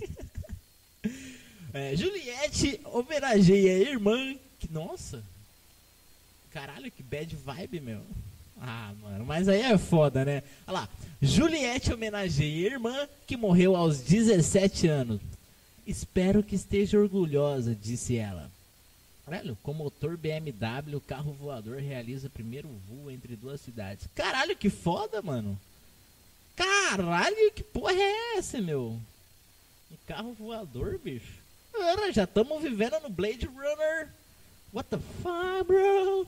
É, Juliette homenageia a irmã. Que, nossa. Caralho, que bad vibe, meu. Ah, mano, mas aí é foda, né? Olha lá. Juliette homenageia a irmã que morreu aos 17 anos. Espero que esteja orgulhosa, disse ela. Caralho, com motor BMW, carro voador realiza primeiro voo entre duas cidades. Caralho, que foda, mano. Caralho, que porra é essa, meu? Um carro voador, bicho. Cara, já estamos vivendo no Blade Runner. What the fuck, bro?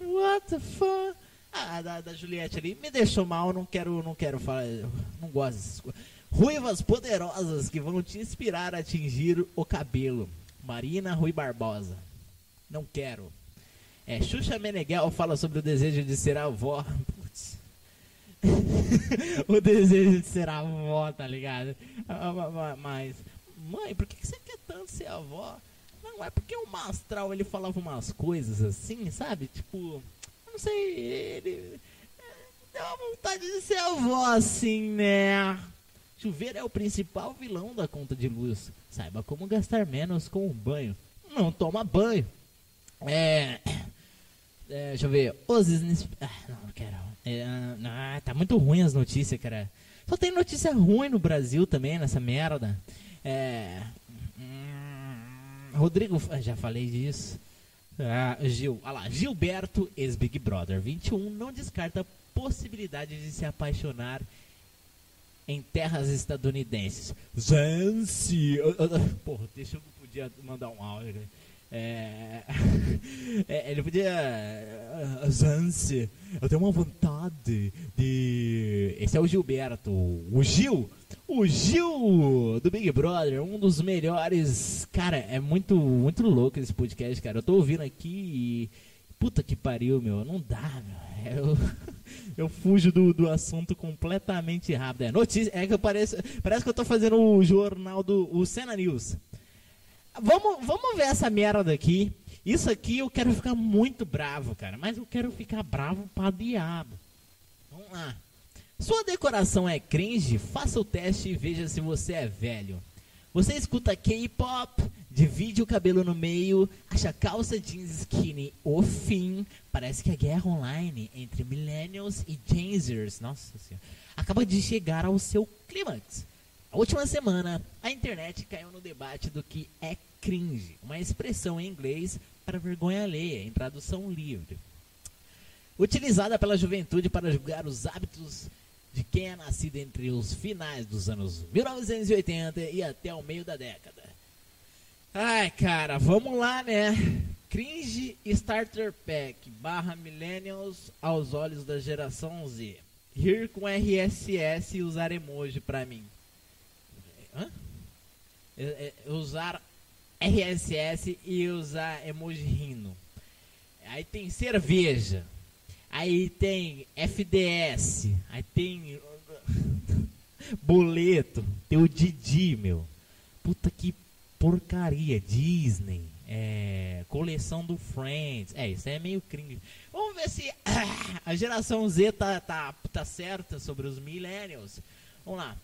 What the fuck? Ah, da, da Juliette ali me deixou mal, não quero, não quero falar, não gosto dessas coisas. Ruivas poderosas que vão te inspirar a atingir o cabelo. Marina Rui Barbosa. Não quero. É, Xuxa Meneghel fala sobre o desejo de ser avó. Putz. o desejo de ser avó, tá ligado? Ah, ma- ma- Mas, mãe, por que você quer tanto ser avó? Não, é porque o Mastral ele falava umas coisas assim, sabe? Tipo, não sei, ele. é, Deu uma vontade de ser avó assim, né? Chuveiro é o principal vilão da conta de luz. Saiba como gastar menos com o banho. Não toma banho. É. é, deixa eu ver. Os ah, não, não quero. É, ah, tá muito ruim as notícias, cara. Só tem notícia ruim no Brasil também, nessa merda. É. hum, Rodrigo. ah, Já falei disso. Ah, Gil, olha lá, Gilberto, ex-Big Brother 21, não descarta a possibilidade de se apaixonar em terras estadunidenses. Ah, ah, ah, Porra, deixa eu podia mandar um áudio. né? É, é, ele podia. ah, Zanzi, eu tenho uma vontade de. Esse é o Gilberto. O Gil! O Gil do Big Brother, um dos melhores. Cara, é muito, muito louco esse podcast, cara. Eu tô ouvindo aqui e. Puta que pariu, meu. Não dá, meu. Eu, eu fujo do, do assunto completamente rápido. É notícia. É que eu pareço. Parece que eu tô fazendo o jornal do o Cena News. Vamos, vamos ver essa merda aqui. Isso aqui eu quero ficar muito bravo, cara. Mas eu quero ficar bravo pra diabo. Vamos lá. Sua decoração é cringe? Faça o teste e veja se você é velho. Você escuta K-pop, divide o cabelo no meio, acha calça jeans skinny o fim. Parece que a guerra online entre millennials e Gen Zers, nossa senhora, acaba de chegar ao seu clímax. Última semana, a internet caiu no debate do que é cringe, uma expressão em inglês para vergonha alheia, em tradução livre. Utilizada pela juventude para julgar os hábitos de quem é nascido entre os finais dos anos 1980 e até o meio da década. Ai, cara, vamos lá, né? Cringe Starter Pack barra Millennials aos olhos da geração Z. Rir com RSS e usar emoji pra mim. Hã? É- usar RSS e usar emoji rindo. Aí tem cerveja. Aí tem FDS. Aí tem boleto. Tem o Didi, meu. Puta que porcaria. Disney. É, coleção do Friends. É, isso é meio cringe. Vamos ver se a geração Z tá, tá, tá certa sobre os millennials. Vamos lá.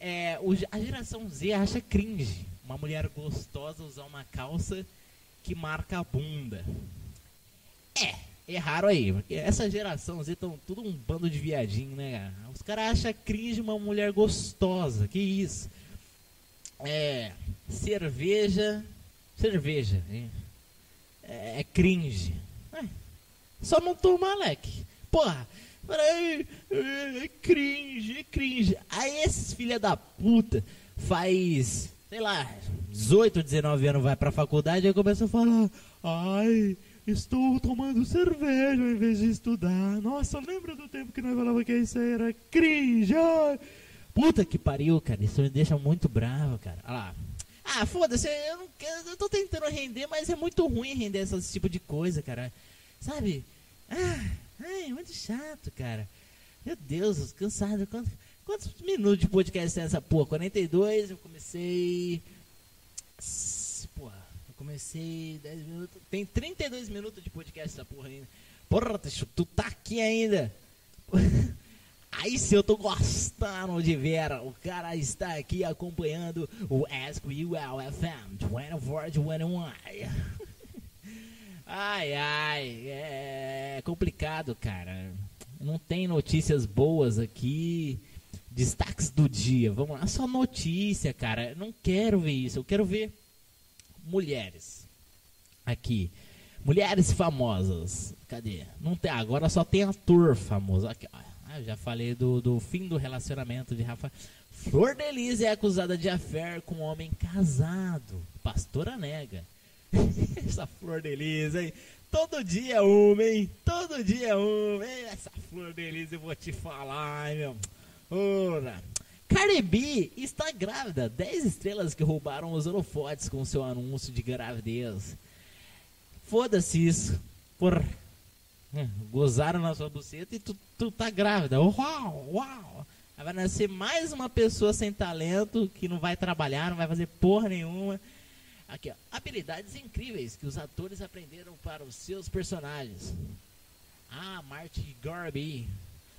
É, a geração Z acha cringe uma mulher gostosa usar uma calça que marca a bunda. É, erraram aí, porque essa geração Z estão tudo um bando de viadinho, né, cara? Os caras acham cringe uma mulher gostosa, que isso. É, cerveja, cerveja, é, é cringe. É, só não toma leque. Porra, peraí, é, é cringe, é cringe. Aí esses filha da puta faz sei lá, 18, 19 anos vai pra faculdade e começa a falar: Ai, estou tomando cerveja em vez de estudar. Nossa, lembra do tempo que nós falava que isso era cringe? Ai. Puta que pariu, cara. Isso me deixa muito bravo, cara. Olha lá. Ah, foda-se, eu não quero. Eu tô tentando render, mas é muito ruim render esse tipo de coisa, cara. Sabe? Ah, ai, muito chato, cara. Meu Deus, cansado. Quanto, Quantos minutos de podcast tem essa porra? 42, eu comecei. Porra, eu comecei 10 minutos. Tem 32 minutos de podcast essa porra ainda. Porra, tu tá aqui ainda. Aí sim eu tô gostando de ver. O cara está aqui acompanhando o Ask You FM 24 21. Ai, ai, é complicado, cara. Não tem notícias boas aqui. Destaques do dia. Vamos lá. Só notícia, cara. Não quero ver isso. Eu quero ver mulheres. Aqui. Mulheres famosas. Cadê? Não tem. Agora só tem ator famoso. Aqui, ah, eu já falei do, do fim do relacionamento de Rafa. Flor Denise é acusada de affair com um homem casado. Pastora nega. Essa Flor Denise, hein? Todo dia uma, hein? Todo dia uma, hein? Essa Flor Denise eu vou te falar, hein, meu. Ora. Cardi B está grávida. 10 estrelas que roubaram os holofotes com seu anúncio de gravidez. Foda-se isso. Por... É, gozaram na sua buceta e tu, tu tá grávida. Uau, uau. Vai nascer mais uma pessoa sem talento que não vai trabalhar, não vai fazer porra nenhuma. Aqui, ó. Habilidades incríveis que os atores aprenderam para os seus personagens. Ah, Marty Garby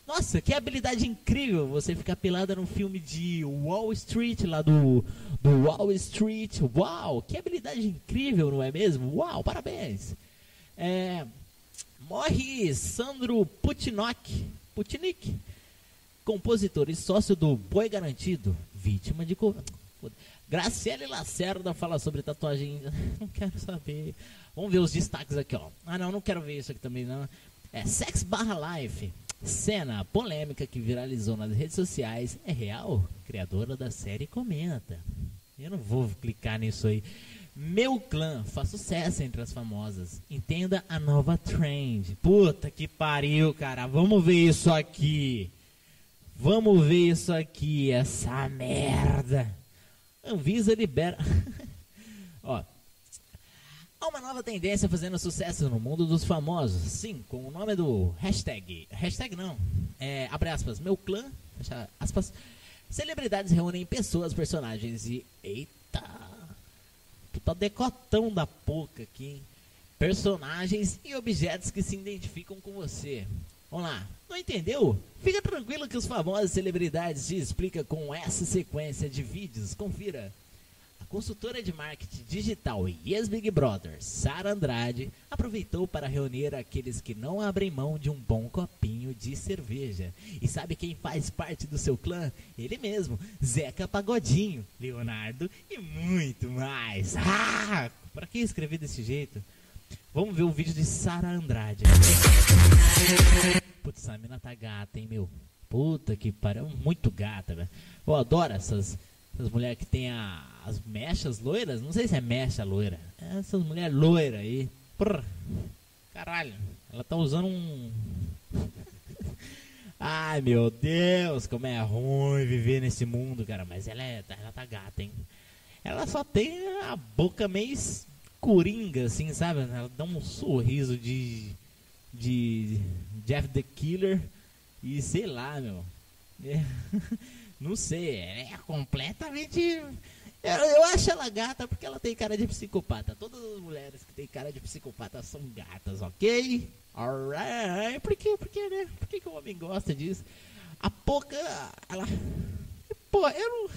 nossa, que habilidade incrível você ficar pelada no filme de Wall Street, lá do, do Wall Street. Uau, que habilidade incrível, não é mesmo? Uau, parabéns. É, morre Sandro Putinock, Putnik, compositor e sócio do Boi Garantido, vítima de... Graciele Lacerda fala sobre tatuagem. Não quero saber. Vamos ver os destaques aqui, ó. Ah, não, não quero ver isso aqui também, não. É Sex barra Life. Cena polêmica que viralizou nas redes sociais é real? Criadora da série comenta. Eu não vou clicar nisso aí. Meu clã faz sucesso entre as famosas. Entenda a nova trend. Puta que pariu, cara. Vamos ver isso aqui. Vamos ver isso aqui, essa merda. Anvisa libera. Ó, Há uma nova tendência fazendo sucesso no mundo dos famosos. Sim, com o nome do hashtag. Hashtag não. É, abre aspas. Meu clã. Fecha aspas. Celebridades reúnem pessoas, personagens e. Eita! Puta decotão da pouca aqui, hein? Personagens e objetos que se identificam com você. Vamos lá. Não entendeu? Fica tranquilo que os famosos celebridades te explicam com essa sequência de vídeos. Confira. A consultora de marketing digital e ex-Big Brother, Sara Andrade, aproveitou para reunir aqueles que não abrem mão de um bom copinho de cerveja. E sabe quem faz parte do seu clã? Ele mesmo, Zeca Pagodinho, Leonardo e muito mais. Ah! Para que escrever desse jeito? Vamos ver o vídeo de Sara Andrade. Putz, a mina tá gata, hein, meu? Puta que pariu, muito gata, velho. Eu adoro essas essas mulheres que tem a, as mechas loiras, não sei se é mecha loira. É essas mulheres loiras aí. Prr, caralho, ela tá usando um. Ai meu Deus, como é ruim viver nesse mundo, cara. Mas ela, é, ela tá gata, hein? ela só tem a boca meio coringa, assim, sabe? Ela dá um sorriso de. de. Jeff the Killer e sei lá, meu. É, não sei, é completamente. Eu, eu acho ela gata porque ela tem cara de psicopata. Todas as mulheres que têm cara de psicopata são gatas, ok? Alright. Por quê? Por quê, né? Por que, que o homem gosta disso? A pouca. Ela. Pô, eu não.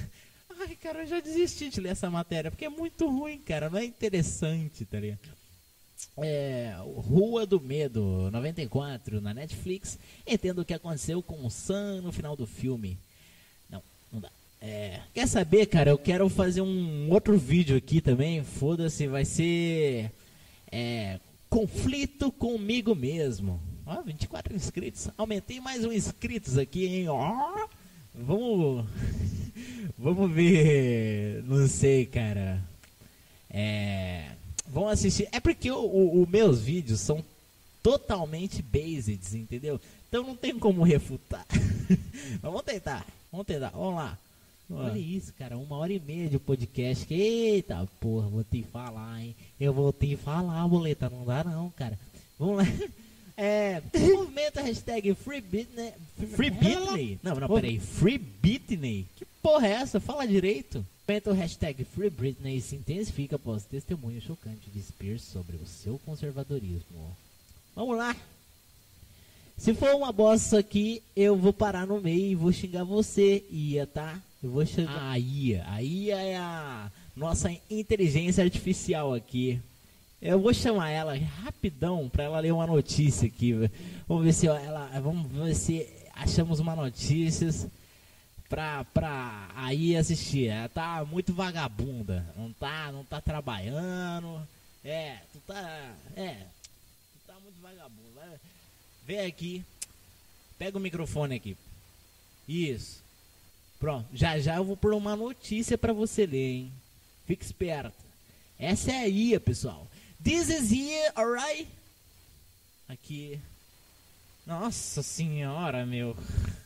Ai, cara, eu já desisti de ler essa matéria, porque é muito ruim, cara. Não é interessante, tá ligado? É, Rua do Medo, 94, na Netflix. Entendo o que aconteceu com o Sam no final do filme. Não, não dá. É, quer saber, cara? Eu quero fazer um outro vídeo aqui também. Foda-se, vai ser. É, conflito comigo mesmo. Ó, 24 inscritos. Aumentei mais um inscritos aqui, hein? Ó, vamos. Vamos ver. Não sei, cara. É. Vamos assistir. É porque os meus vídeos são totalmente based, entendeu? Então não tem como refutar. vamos tentar. Vamos tentar. Vamos lá. Olha isso, cara, uma hora e meia de podcast. Eita, porra, vou te falar, hein? Eu vou te falar, boleta, não dá não, cara. Vamos lá. É, movimento hashtag Free Britney. Free Britney? Não, não, peraí. Free Britney? Que porra é essa? Fala direito. Movimento hashtag Free Britney se intensifica após testemunho chocante de Spears sobre o seu conservadorismo. Vamos lá. Se for uma bosta aqui, eu vou parar no meio e vou xingar você, Ia, tá? Eu vou xingar a Ia. A Ia é a nossa inteligência artificial aqui. Eu vou chamar ela rapidão para ela ler uma notícia aqui. Vamos ver se ela, vamos ver se achamos uma notícia pra, pra aí assistir. Ela tá muito vagabunda, não tá, não tá trabalhando. É, tu tá, é, tu tá muito vagabundo. Vem aqui, pega o microfone aqui. Isso. Pronto, já já eu vou pôr uma notícia para você ler, hein? Fique esperto. Essa é a IA, pessoal. This is here, alright? Aqui. Nossa senhora, meu.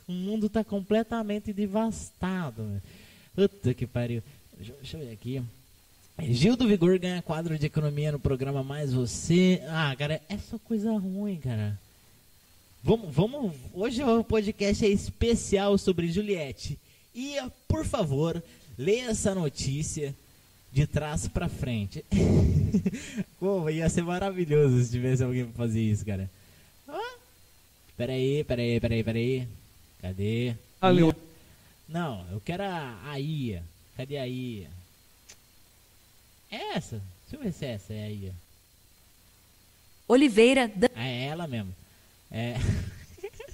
O mundo tá completamente devastado. Meu. Puta que pariu. Deixa, deixa eu ver aqui. Gil do Vigor ganha quadro de economia no programa Mais Você. Ah, cara, é só coisa ruim, cara. Vamos, vamos. Hoje o podcast é especial sobre Juliette. E, por favor, leia essa notícia de trás para frente. Pô, ia ser maravilhoso se tivesse alguém pra fazer isso, cara. Ah, peraí, peraí, peraí, peraí. Cadê? Valeu. Não, eu quero a, a Ia. Cadê a Ia? É essa? Deixa eu ver se é essa, é a Ia. Oliveira. Dan... Ah, é ela mesmo. É.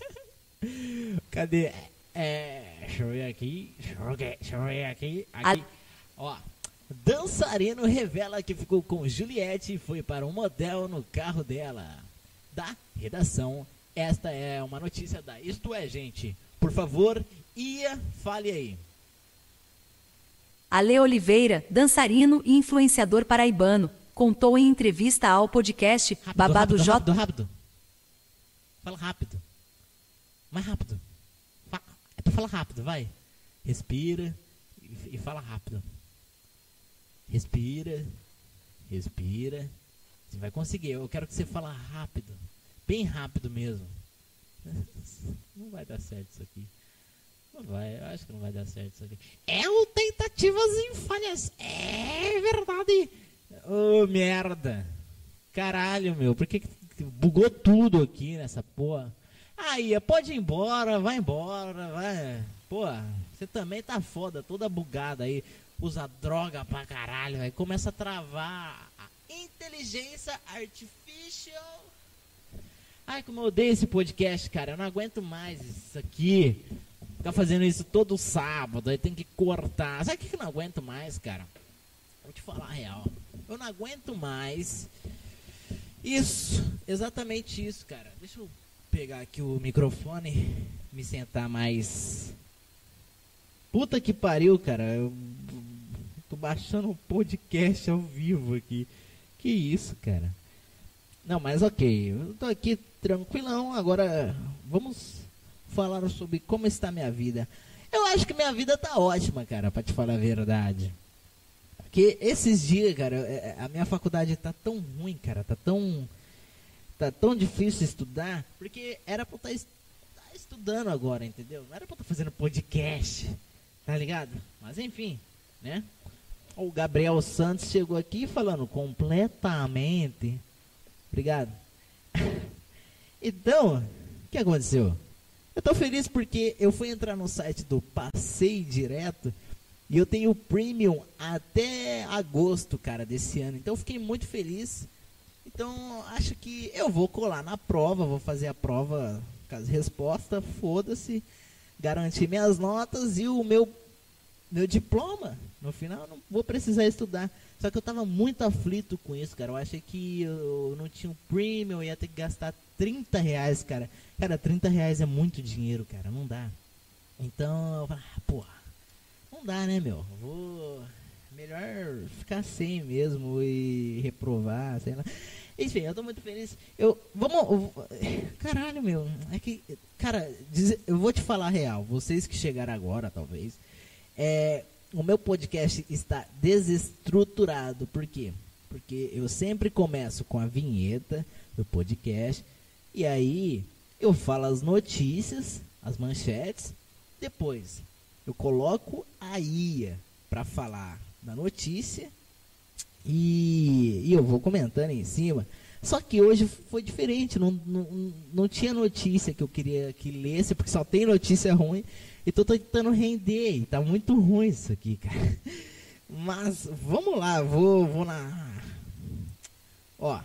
Cadê? É. Deixa eu ver aqui. Deixa eu ver, deixa eu ver aqui. Aqui. Ó. Dançarino revela que ficou com Juliette e foi para um motel no carro dela. Da redação, esta é uma notícia da Isto é, gente. Por favor, Ia, fale aí. Ale Oliveira, dançarino e influenciador paraibano, contou em entrevista ao podcast Rápido, Babado rápido, J. rápido, rápido. Fala rápido. Mais rápido. Fa é pra falar rápido, vai. Respira e fala rápido. Respira. Respira. Você vai conseguir. Eu quero que você fale rápido. Bem rápido mesmo. Não vai dar certo isso aqui. Não vai, eu acho que não vai dar certo isso aqui. É o tentativas e falhas. É verdade. Ô, merda. Caralho, meu. Por que, que bugou tudo aqui nessa porra? Aí, pode ir embora, vai embora, vai. Pô, você também tá foda, toda bugada aí. Usa droga pra caralho, aí começa a travar a inteligência artificial. Ai, como eu odeio esse podcast, cara. Eu não aguento mais isso aqui. Ficar fazendo isso todo sábado, aí tem que cortar. Sabe o que eu não aguento mais, cara? Vou te falar a real. Eu não aguento mais. Isso, exatamente isso, cara. Deixa eu pegar aqui o microfone, me sentar mais. Puta que pariu, cara. Eu tô baixando um podcast ao vivo aqui. Que isso, cara. Não, mas ok. Eu tô aqui tranquilão. Agora vamos falar sobre como está minha vida. Eu acho que minha vida tá ótima, cara, pra te falar a verdade. Porque esses dias, cara, é- é- a minha faculdade tá tão ruim, cara, tá tão. Tá tão difícil estudar, porque era pra eu estar estudando agora, entendeu? Não era pra eu estar fazendo podcast, tá ligado? Mas enfim, né? O Gabriel Santos chegou aqui falando completamente. Obrigado. Então, o que aconteceu? Eu tô feliz porque eu fui entrar no site do Passei Direto e eu tenho premium até agosto, cara, desse ano. Então eu fiquei muito feliz. Então acho que eu vou colar na prova, vou fazer a prova com as respostas, foda-se, garantir minhas notas e o meu meu diploma. No final não vou precisar estudar. Só que eu tava muito aflito com isso, cara. Eu achei que eu não tinha um premium, eu ia ter que gastar 30 reais, cara. Cara, 30 reais é muito dinheiro, cara. Não dá. Então, eu falei, ah, porra, não dá, né, meu? Vou. Melhor ficar sem mesmo e reprovar, sei lá. Enfim, eu tô muito feliz. Eu. Vamos. caralho, meu. É que. Cara, eu vou te falar a real. Vocês que chegaram agora, talvez. É, o meu podcast está desestruturado. Por quê? Porque eu sempre começo com a vinheta do podcast. E aí eu falo as notícias, as manchetes. Depois eu coloco a IA para falar da notícia. E, e eu vou comentando em cima. Só que hoje foi diferente, não, não, não tinha notícia que eu queria que lesse, porque só tem notícia ruim. E tô tentando render, tá muito ruim isso aqui, cara. Mas vamos lá, vou, vou na. Ó,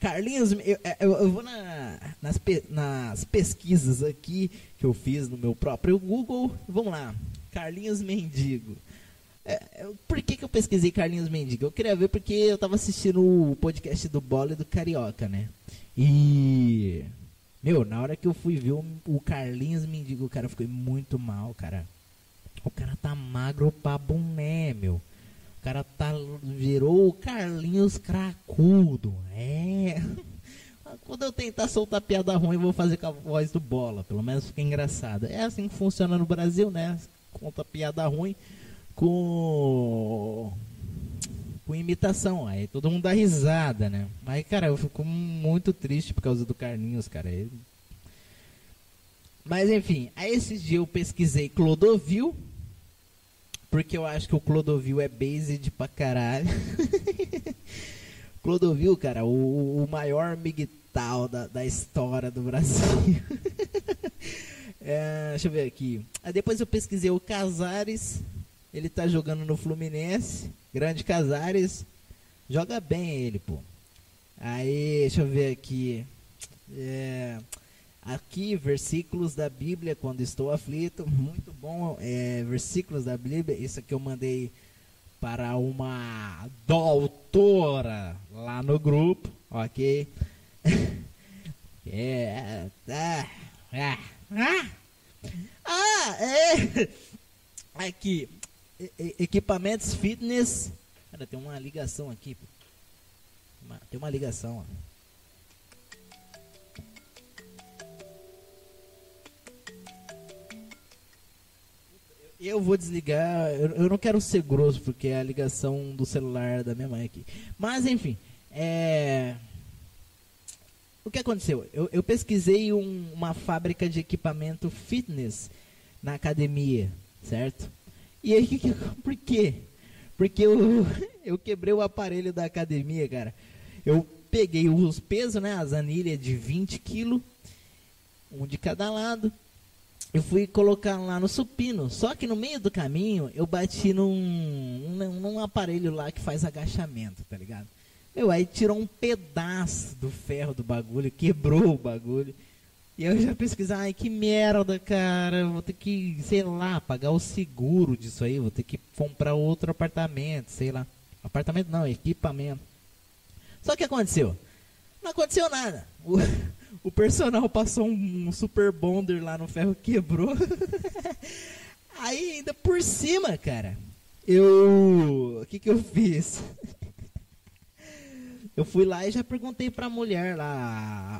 Carlinhos, eu, eu, eu vou na, nas, pe- nas pesquisas aqui que eu fiz no meu próprio Google. Vamos lá, Carlinhos Mendigo. É, por que, que eu pesquisei Carlinhos Mendigo? Eu queria ver porque eu tava assistindo o podcast do Bola e do Carioca, né? E. Meu, na hora que eu fui ver o, o Carlinhos Mendigo, o cara ficou muito mal, cara. O cara tá magro pra boné, meu. O cara tá. Virou o Carlinhos Cracudo. É. Quando eu tentar soltar piada ruim, eu vou fazer com a voz do bola. Pelo menos fica engraçado. É assim que funciona no Brasil, né? Conta piada ruim com. Com imitação. Aí todo mundo dá risada, né? Mas, cara, eu fico muito triste por causa do Carlinhos, cara. Ele- Mas enfim, aí esses dias eu pesquisei Clodovil. Porque eu acho que o Clodovil é based pra caralho. Clodovil, cara, o, o maior migtal da, da história do Brasil. É, deixa eu ver aqui. Aí depois eu pesquisei o Casares. Ele tá jogando no Fluminense. Grande Casares. Joga bem ele, pô. Aí, deixa eu ver aqui. É, aqui, versículos da Bíblia quando estou aflito. Muito bom. É, versículos da Bíblia. Isso aqui eu mandei para uma doutora lá no grupo. Ok? É. Ah, ah, ah, ah, é. Aqui. Equipamentos fitness. Cara, tem uma ligação aqui. tem uma ligação, ó. Eu vou desligar. Eu, eu não quero ser grosso porque é a ligação do celular da minha mãe aqui. Mas enfim, é. O que aconteceu? Eu, eu pesquisei um- uma fábrica de equipamento fitness na academia, certo? E aí, por quê? Porque eu, eu quebrei o aparelho da academia, cara. Eu peguei os pesos, né? As anilhas de 20 quilos, um de cada lado. Eu fui colocar lá no supino. Só que no meio do caminho eu bati num, num, num aparelho lá que faz agachamento, tá ligado? Meu, aí tirou um pedaço do ferro do bagulho, quebrou o bagulho. E eu já pesquisei, ai que merda, cara, vou ter que, sei lá, pagar o seguro disso aí, vou ter que comprar outro apartamento, sei lá. Apartamento não, equipamento. Só que aconteceu? Não aconteceu nada. O, o personal passou um, um super bonder lá no ferro, quebrou. Aí ainda por cima, cara, eu. O que que eu fiz? Eu fui lá e já perguntei pra mulher lá,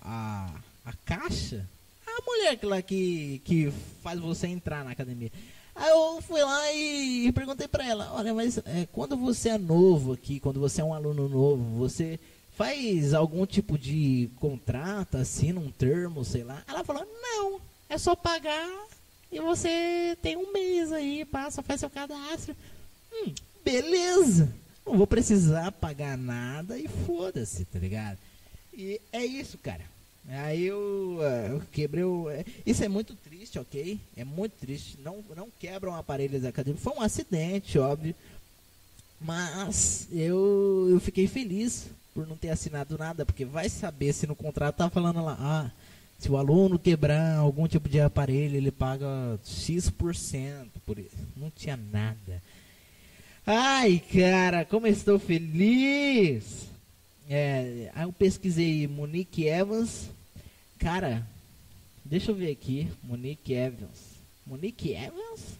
a, a, a caixa. A mulher que lá que, que faz você entrar na academia. Aí eu, fui lá e perguntei pra ela, olha, mas é, quando você é novo aqui, quando você é um aluno novo, você faz algum tipo de contrato, assina um termo, sei lá? Ela falou, não, é só pagar e você tem um mês aí, passa, faz seu cadastro. Hum, beleza, não vou precisar pagar nada e foda-se, tá ligado? E é isso, cara. Aí eu, eh, eu quebrei o. eh, Isso é muito triste, ok? É muito triste. Não, não quebram aparelhos acadêmicos. Foi um acidente, óbvio. Mas eu, eu fiquei feliz por não ter assinado nada, porque vai saber se no contrato tá falando lá, ah, se o aluno quebrar algum tipo de aparelho, ele paga X% por isso. Não tinha nada. Ai, cara, como estou feliz! É, aí eu pesquisei Monique Evans. Cara, deixa eu ver aqui. Monique Evans. Monique Evans?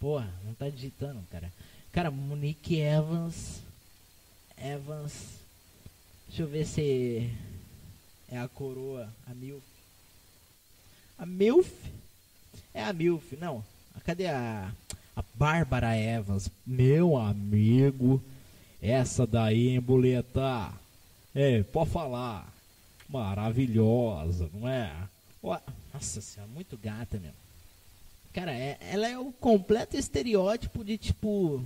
Porra, não tá digitando, cara. Cara, Monique Evans. Evans. Deixa eu ver se é a coroa, a Milf. A Milf? É a Milf, não. Cadê a. A Bárbara Evans? Meu amigo. Essa daí, hein, boleta? É, pode falar. Maravilhosa, não é? Ó, Nossa senhora, muito gata mesmo. Cara, é- ela é o completo estereótipo de tipo.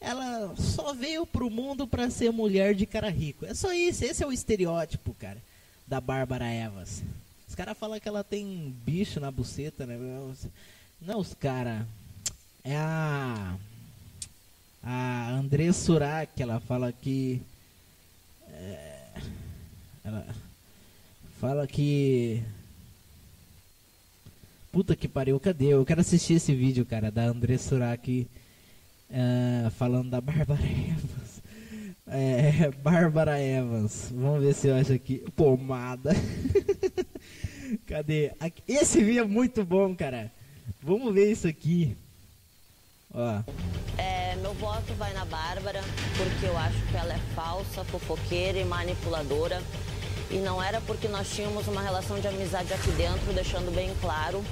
Ela só veio pro mundo pra ser mulher de cara rico. É só isso, esse é o estereótipo, cara, da Bárbara Evans. Os caras falam que ela tem bicho na buceta, né? Não, os caras. É a. A André Surak, ela fala que. é, ela fala que. Puta que pariu, cadê? Eu quero assistir esse vídeo, cara, da André Surak ah, falando da Bárbara Evans. É, Bárbara Evans. Vamos ver se eu acho aqui. Pomada. Cadê? Esse vídeo é muito bom, cara. Vamos ver isso aqui. Ó. É, meu voto vai na Bárbara, porque eu acho que ela é falsa, fofoqueira e manipuladora. E não era porque nós tínhamos uma relação de amizade aqui dentro, deixando bem claro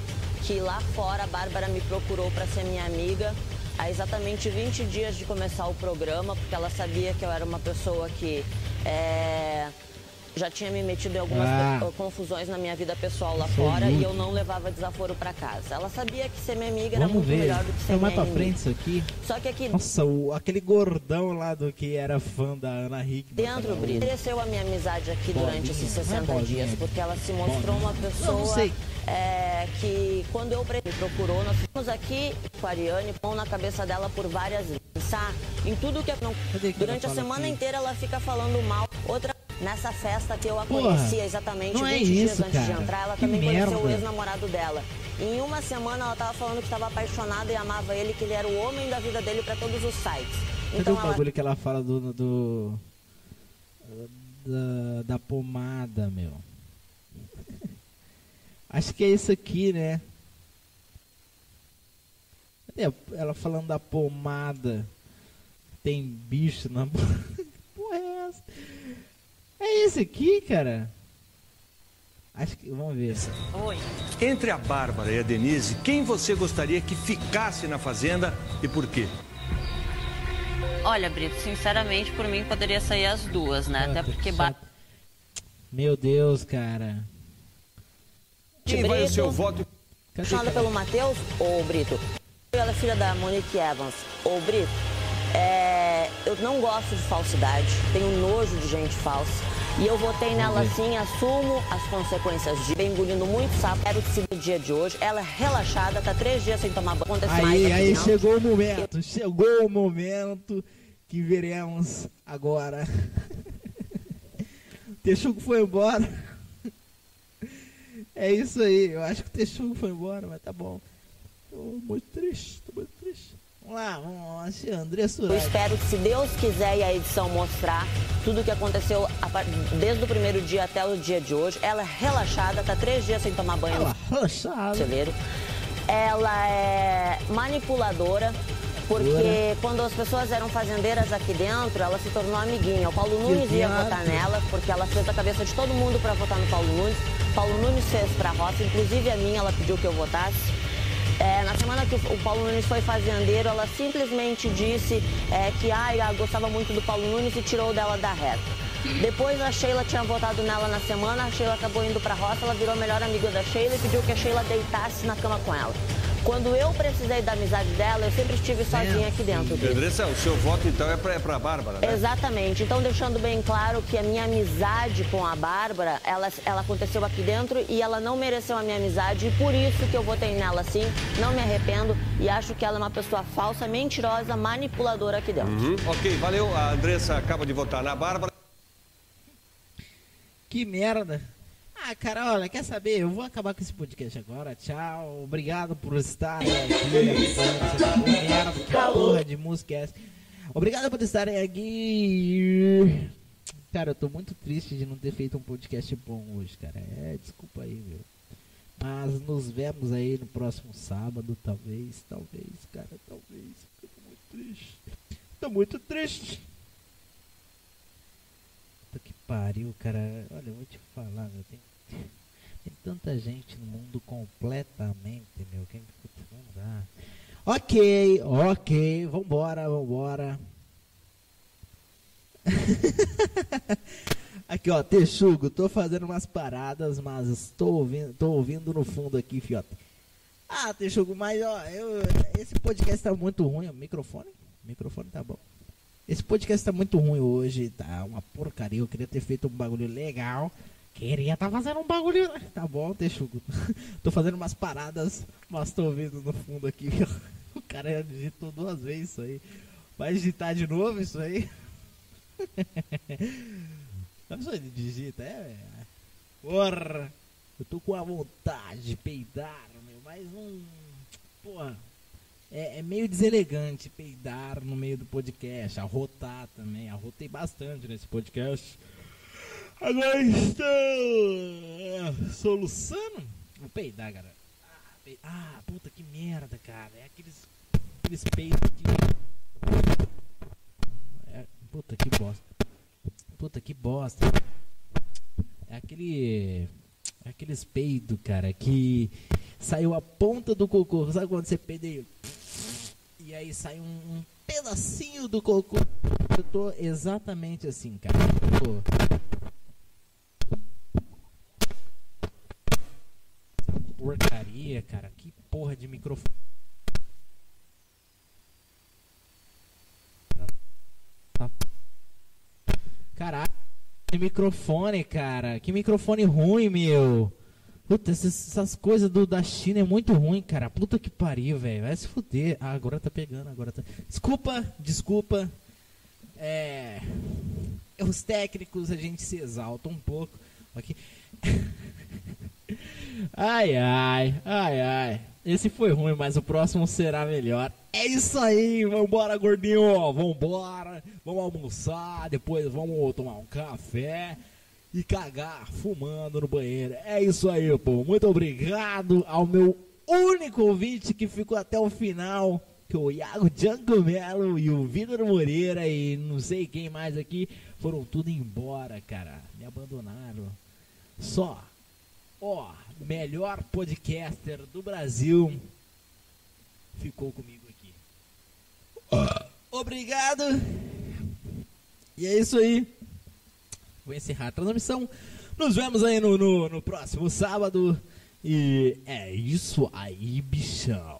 que lá fora a Bárbara me procurou para ser minha amiga há exatamente 20 dias de começar o programa, porque ela sabia que eu era uma pessoa que é, já tinha me metido em algumas Ah. confusões na minha vida pessoal lá Sou fora e muito. eu não levava desaforo para casa. Ela sabia que ser minha amiga era Vamos muito ver. melhor do que ser É mais minha pra frente isso aqui. Só que aqui Nossa, o, aquele gordão lá do que era fã da Ana Hickman. Dentro, cara, Brito, cresceu a minha amizade aqui Bolinha, durante esses não é 60 bolinha, dias, porque ela se mostrou bolinha. uma pessoa Não, não sei. é, que, quando eu me procurou, nós fomos aqui com a Ariane, pão na cabeça dela por várias vezes. Pensar Em tudo que. Não, durante a semana aqui? inteira ela fica falando mal. Outra. Nessa festa que eu a conhecia exatamente não 20 é dias isso, antes cara. de entrar, ela Que também conheceu o merda. ex-namorado dela. Em uma semana ela tava falando que estava apaixonada e amava ele, que ele era o homem da vida dele para todos os sites. Cadê Então o ela bagulho que ela fala do. do da, da pomada, meu? Acho que é isso aqui, né? Cadê ela falando da pomada? Tem bicho na boca. Que porra é essa? É esse aqui, cara? Acho que. Vamos ver. Oi. Entre a Bárbara e a Denise, quem você gostaria que ficasse na fazenda e por quê? Olha, Brito, sinceramente, por mim poderia sair as duas, né? Até porque Meu Deus, cara. Quem vai o Brito. seu voto? Cadê Chamada cara? pelo Matheus ou Brito? Ela é filha da Monique Evans. Ô, Brito, é, eu não gosto de falsidade, tenho nojo de gente falsa. E eu votei nela sim, assumo as consequências de bem engolindo muito sapo. Quero que siga o dia de hoje. Ela é relaxada, tá três dias sem tomar banho. Acontece mais Aí, aí chegou o momento, chegou o momento que veremos agora. Texugo foi embora. É isso aí, eu acho que o Texugo foi embora, mas tá bom. Tô muito triste. Vamos lá, vamos lá, Eu espero que, se Deus quiser e a edição mostrar tudo o que aconteceu desde o primeiro dia até o dia de hoje, ela é relaxada, tá três dias sem tomar banho. Lá, relaxado. celeiro. Ela é manipuladora, porque Ora. quando as pessoas eram fazendeiras aqui dentro, ela se tornou amiguinha. O Paulo Nunes ia votar nela, porque ela fez a cabeça de todo mundo para votar no Paulo Nunes. Paulo Nunes fez para a roça, inclusive a minha, ela pediu que eu votasse. É, na semana que o Paulo Nunes foi fazendeiro, ela simplesmente disse é, que ah, gostava muito do Paulo Nunes e tirou dela da reta. Depois a Sheila tinha votado nela na semana, a Sheila acabou indo pra roça, ela virou a melhor amiga da Sheila e pediu que a Sheila deitasse na cama com ela. Quando eu precisei da amizade dela, eu sempre estive sozinha aqui dentro. Andressa, o seu voto então é pra, é pra Bárbara, né? Exatamente. Então, deixando bem claro que a minha amizade com a Bárbara, ela, ela aconteceu aqui dentro e ela não mereceu a minha amizade. E por isso que eu votei nela sim, não me arrependo e acho que ela é uma pessoa falsa, mentirosa, manipuladora aqui dentro. Uhum. Ok, valeu. A Andressa acaba de votar na Bárbara. Que merda. Ah, cara, olha, quer saber? Eu vou acabar com esse podcast agora. Tchau. Obrigado por estarem aqui. Que porra de música é essa? Obrigado por estarem aqui. Cara, eu tô muito triste de não ter feito um podcast bom hoje, cara. É, desculpa aí, meu. Mas nos vemos aí no próximo sábado, talvez, talvez, cara, talvez. Tô muito triste. Tô muito triste. Puta que pariu, cara. Olha, eu vou te falar, meu. Tem, tem tanta gente no mundo completamente, meu. Quem não dá. Ok, ok. Vambora, vambora. aqui, ó, Texugo, tô fazendo umas paradas, mas estou ouvindo, tô ouvindo no fundo aqui, fiote. Ah, Texugo, mas ó, eu, esse podcast tá muito ruim. Microfone? Microfone tá bom. Esse podcast tá muito ruim hoje, tá uma porcaria. Eu queria ter feito um bagulho legal. Queria tá fazendo um bagulho. Tá bom, Texugo. tô fazendo umas paradas, mas tô ouvindo no fundo aqui. O cara digitou duas vezes isso aí. Vai digitar de novo isso aí? Não só ele digita, é. Porra! Eu tô com a vontade de peidar, meu, mas um. Porra. É, é, meio deselegante peidar no meio do podcast, arrotar também. Arrotei bastante nesse podcast. Agora estou soluçando. Vou peidar, galera. Ah, pe... ah, puta que merda, cara. É aqueles, aqueles peidos que. É... Puta que bosta. Puta que bosta. É aquele. É aqueles peidos, cara, que saiu a ponta do cocô. Sabe quando você peida e e aí sai um, um, pedacinho do cocô. Eu tô exatamente assim, cara. Eu tô... Cara. Que porra de microfone. Caralho, que microfone, cara. Que microfone ruim, meu. Puta, essas, essas coisas do, da China é muito ruim, cara. Puta que pariu, velho. Vai se fuder. Ah, agora tá pegando, agora tá. Desculpa, desculpa. É. Os técnicos a gente se exalta um pouco. Aqui. ai, ai, ai, ai. Esse foi ruim, mas o próximo será melhor. É isso aí, vambora, gordinho. Vambora. Vamos almoçar. Depois vamos tomar um café e cagar fumando no banheiro. É isso aí, pô. Muito obrigado ao meu único ouvinte que ficou até o final, que é o Iago Django Melo e o Vitor Moreira e não sei quem mais aqui, foram tudo embora, cara. Me abandonaram. Só, ó, melhor podcaster do Brasil ficou comigo aqui. Obrigado. E é isso aí vou encerrar a transmissão. Nos vemos aí no, no, no próximo sábado. E é isso aí, bichão.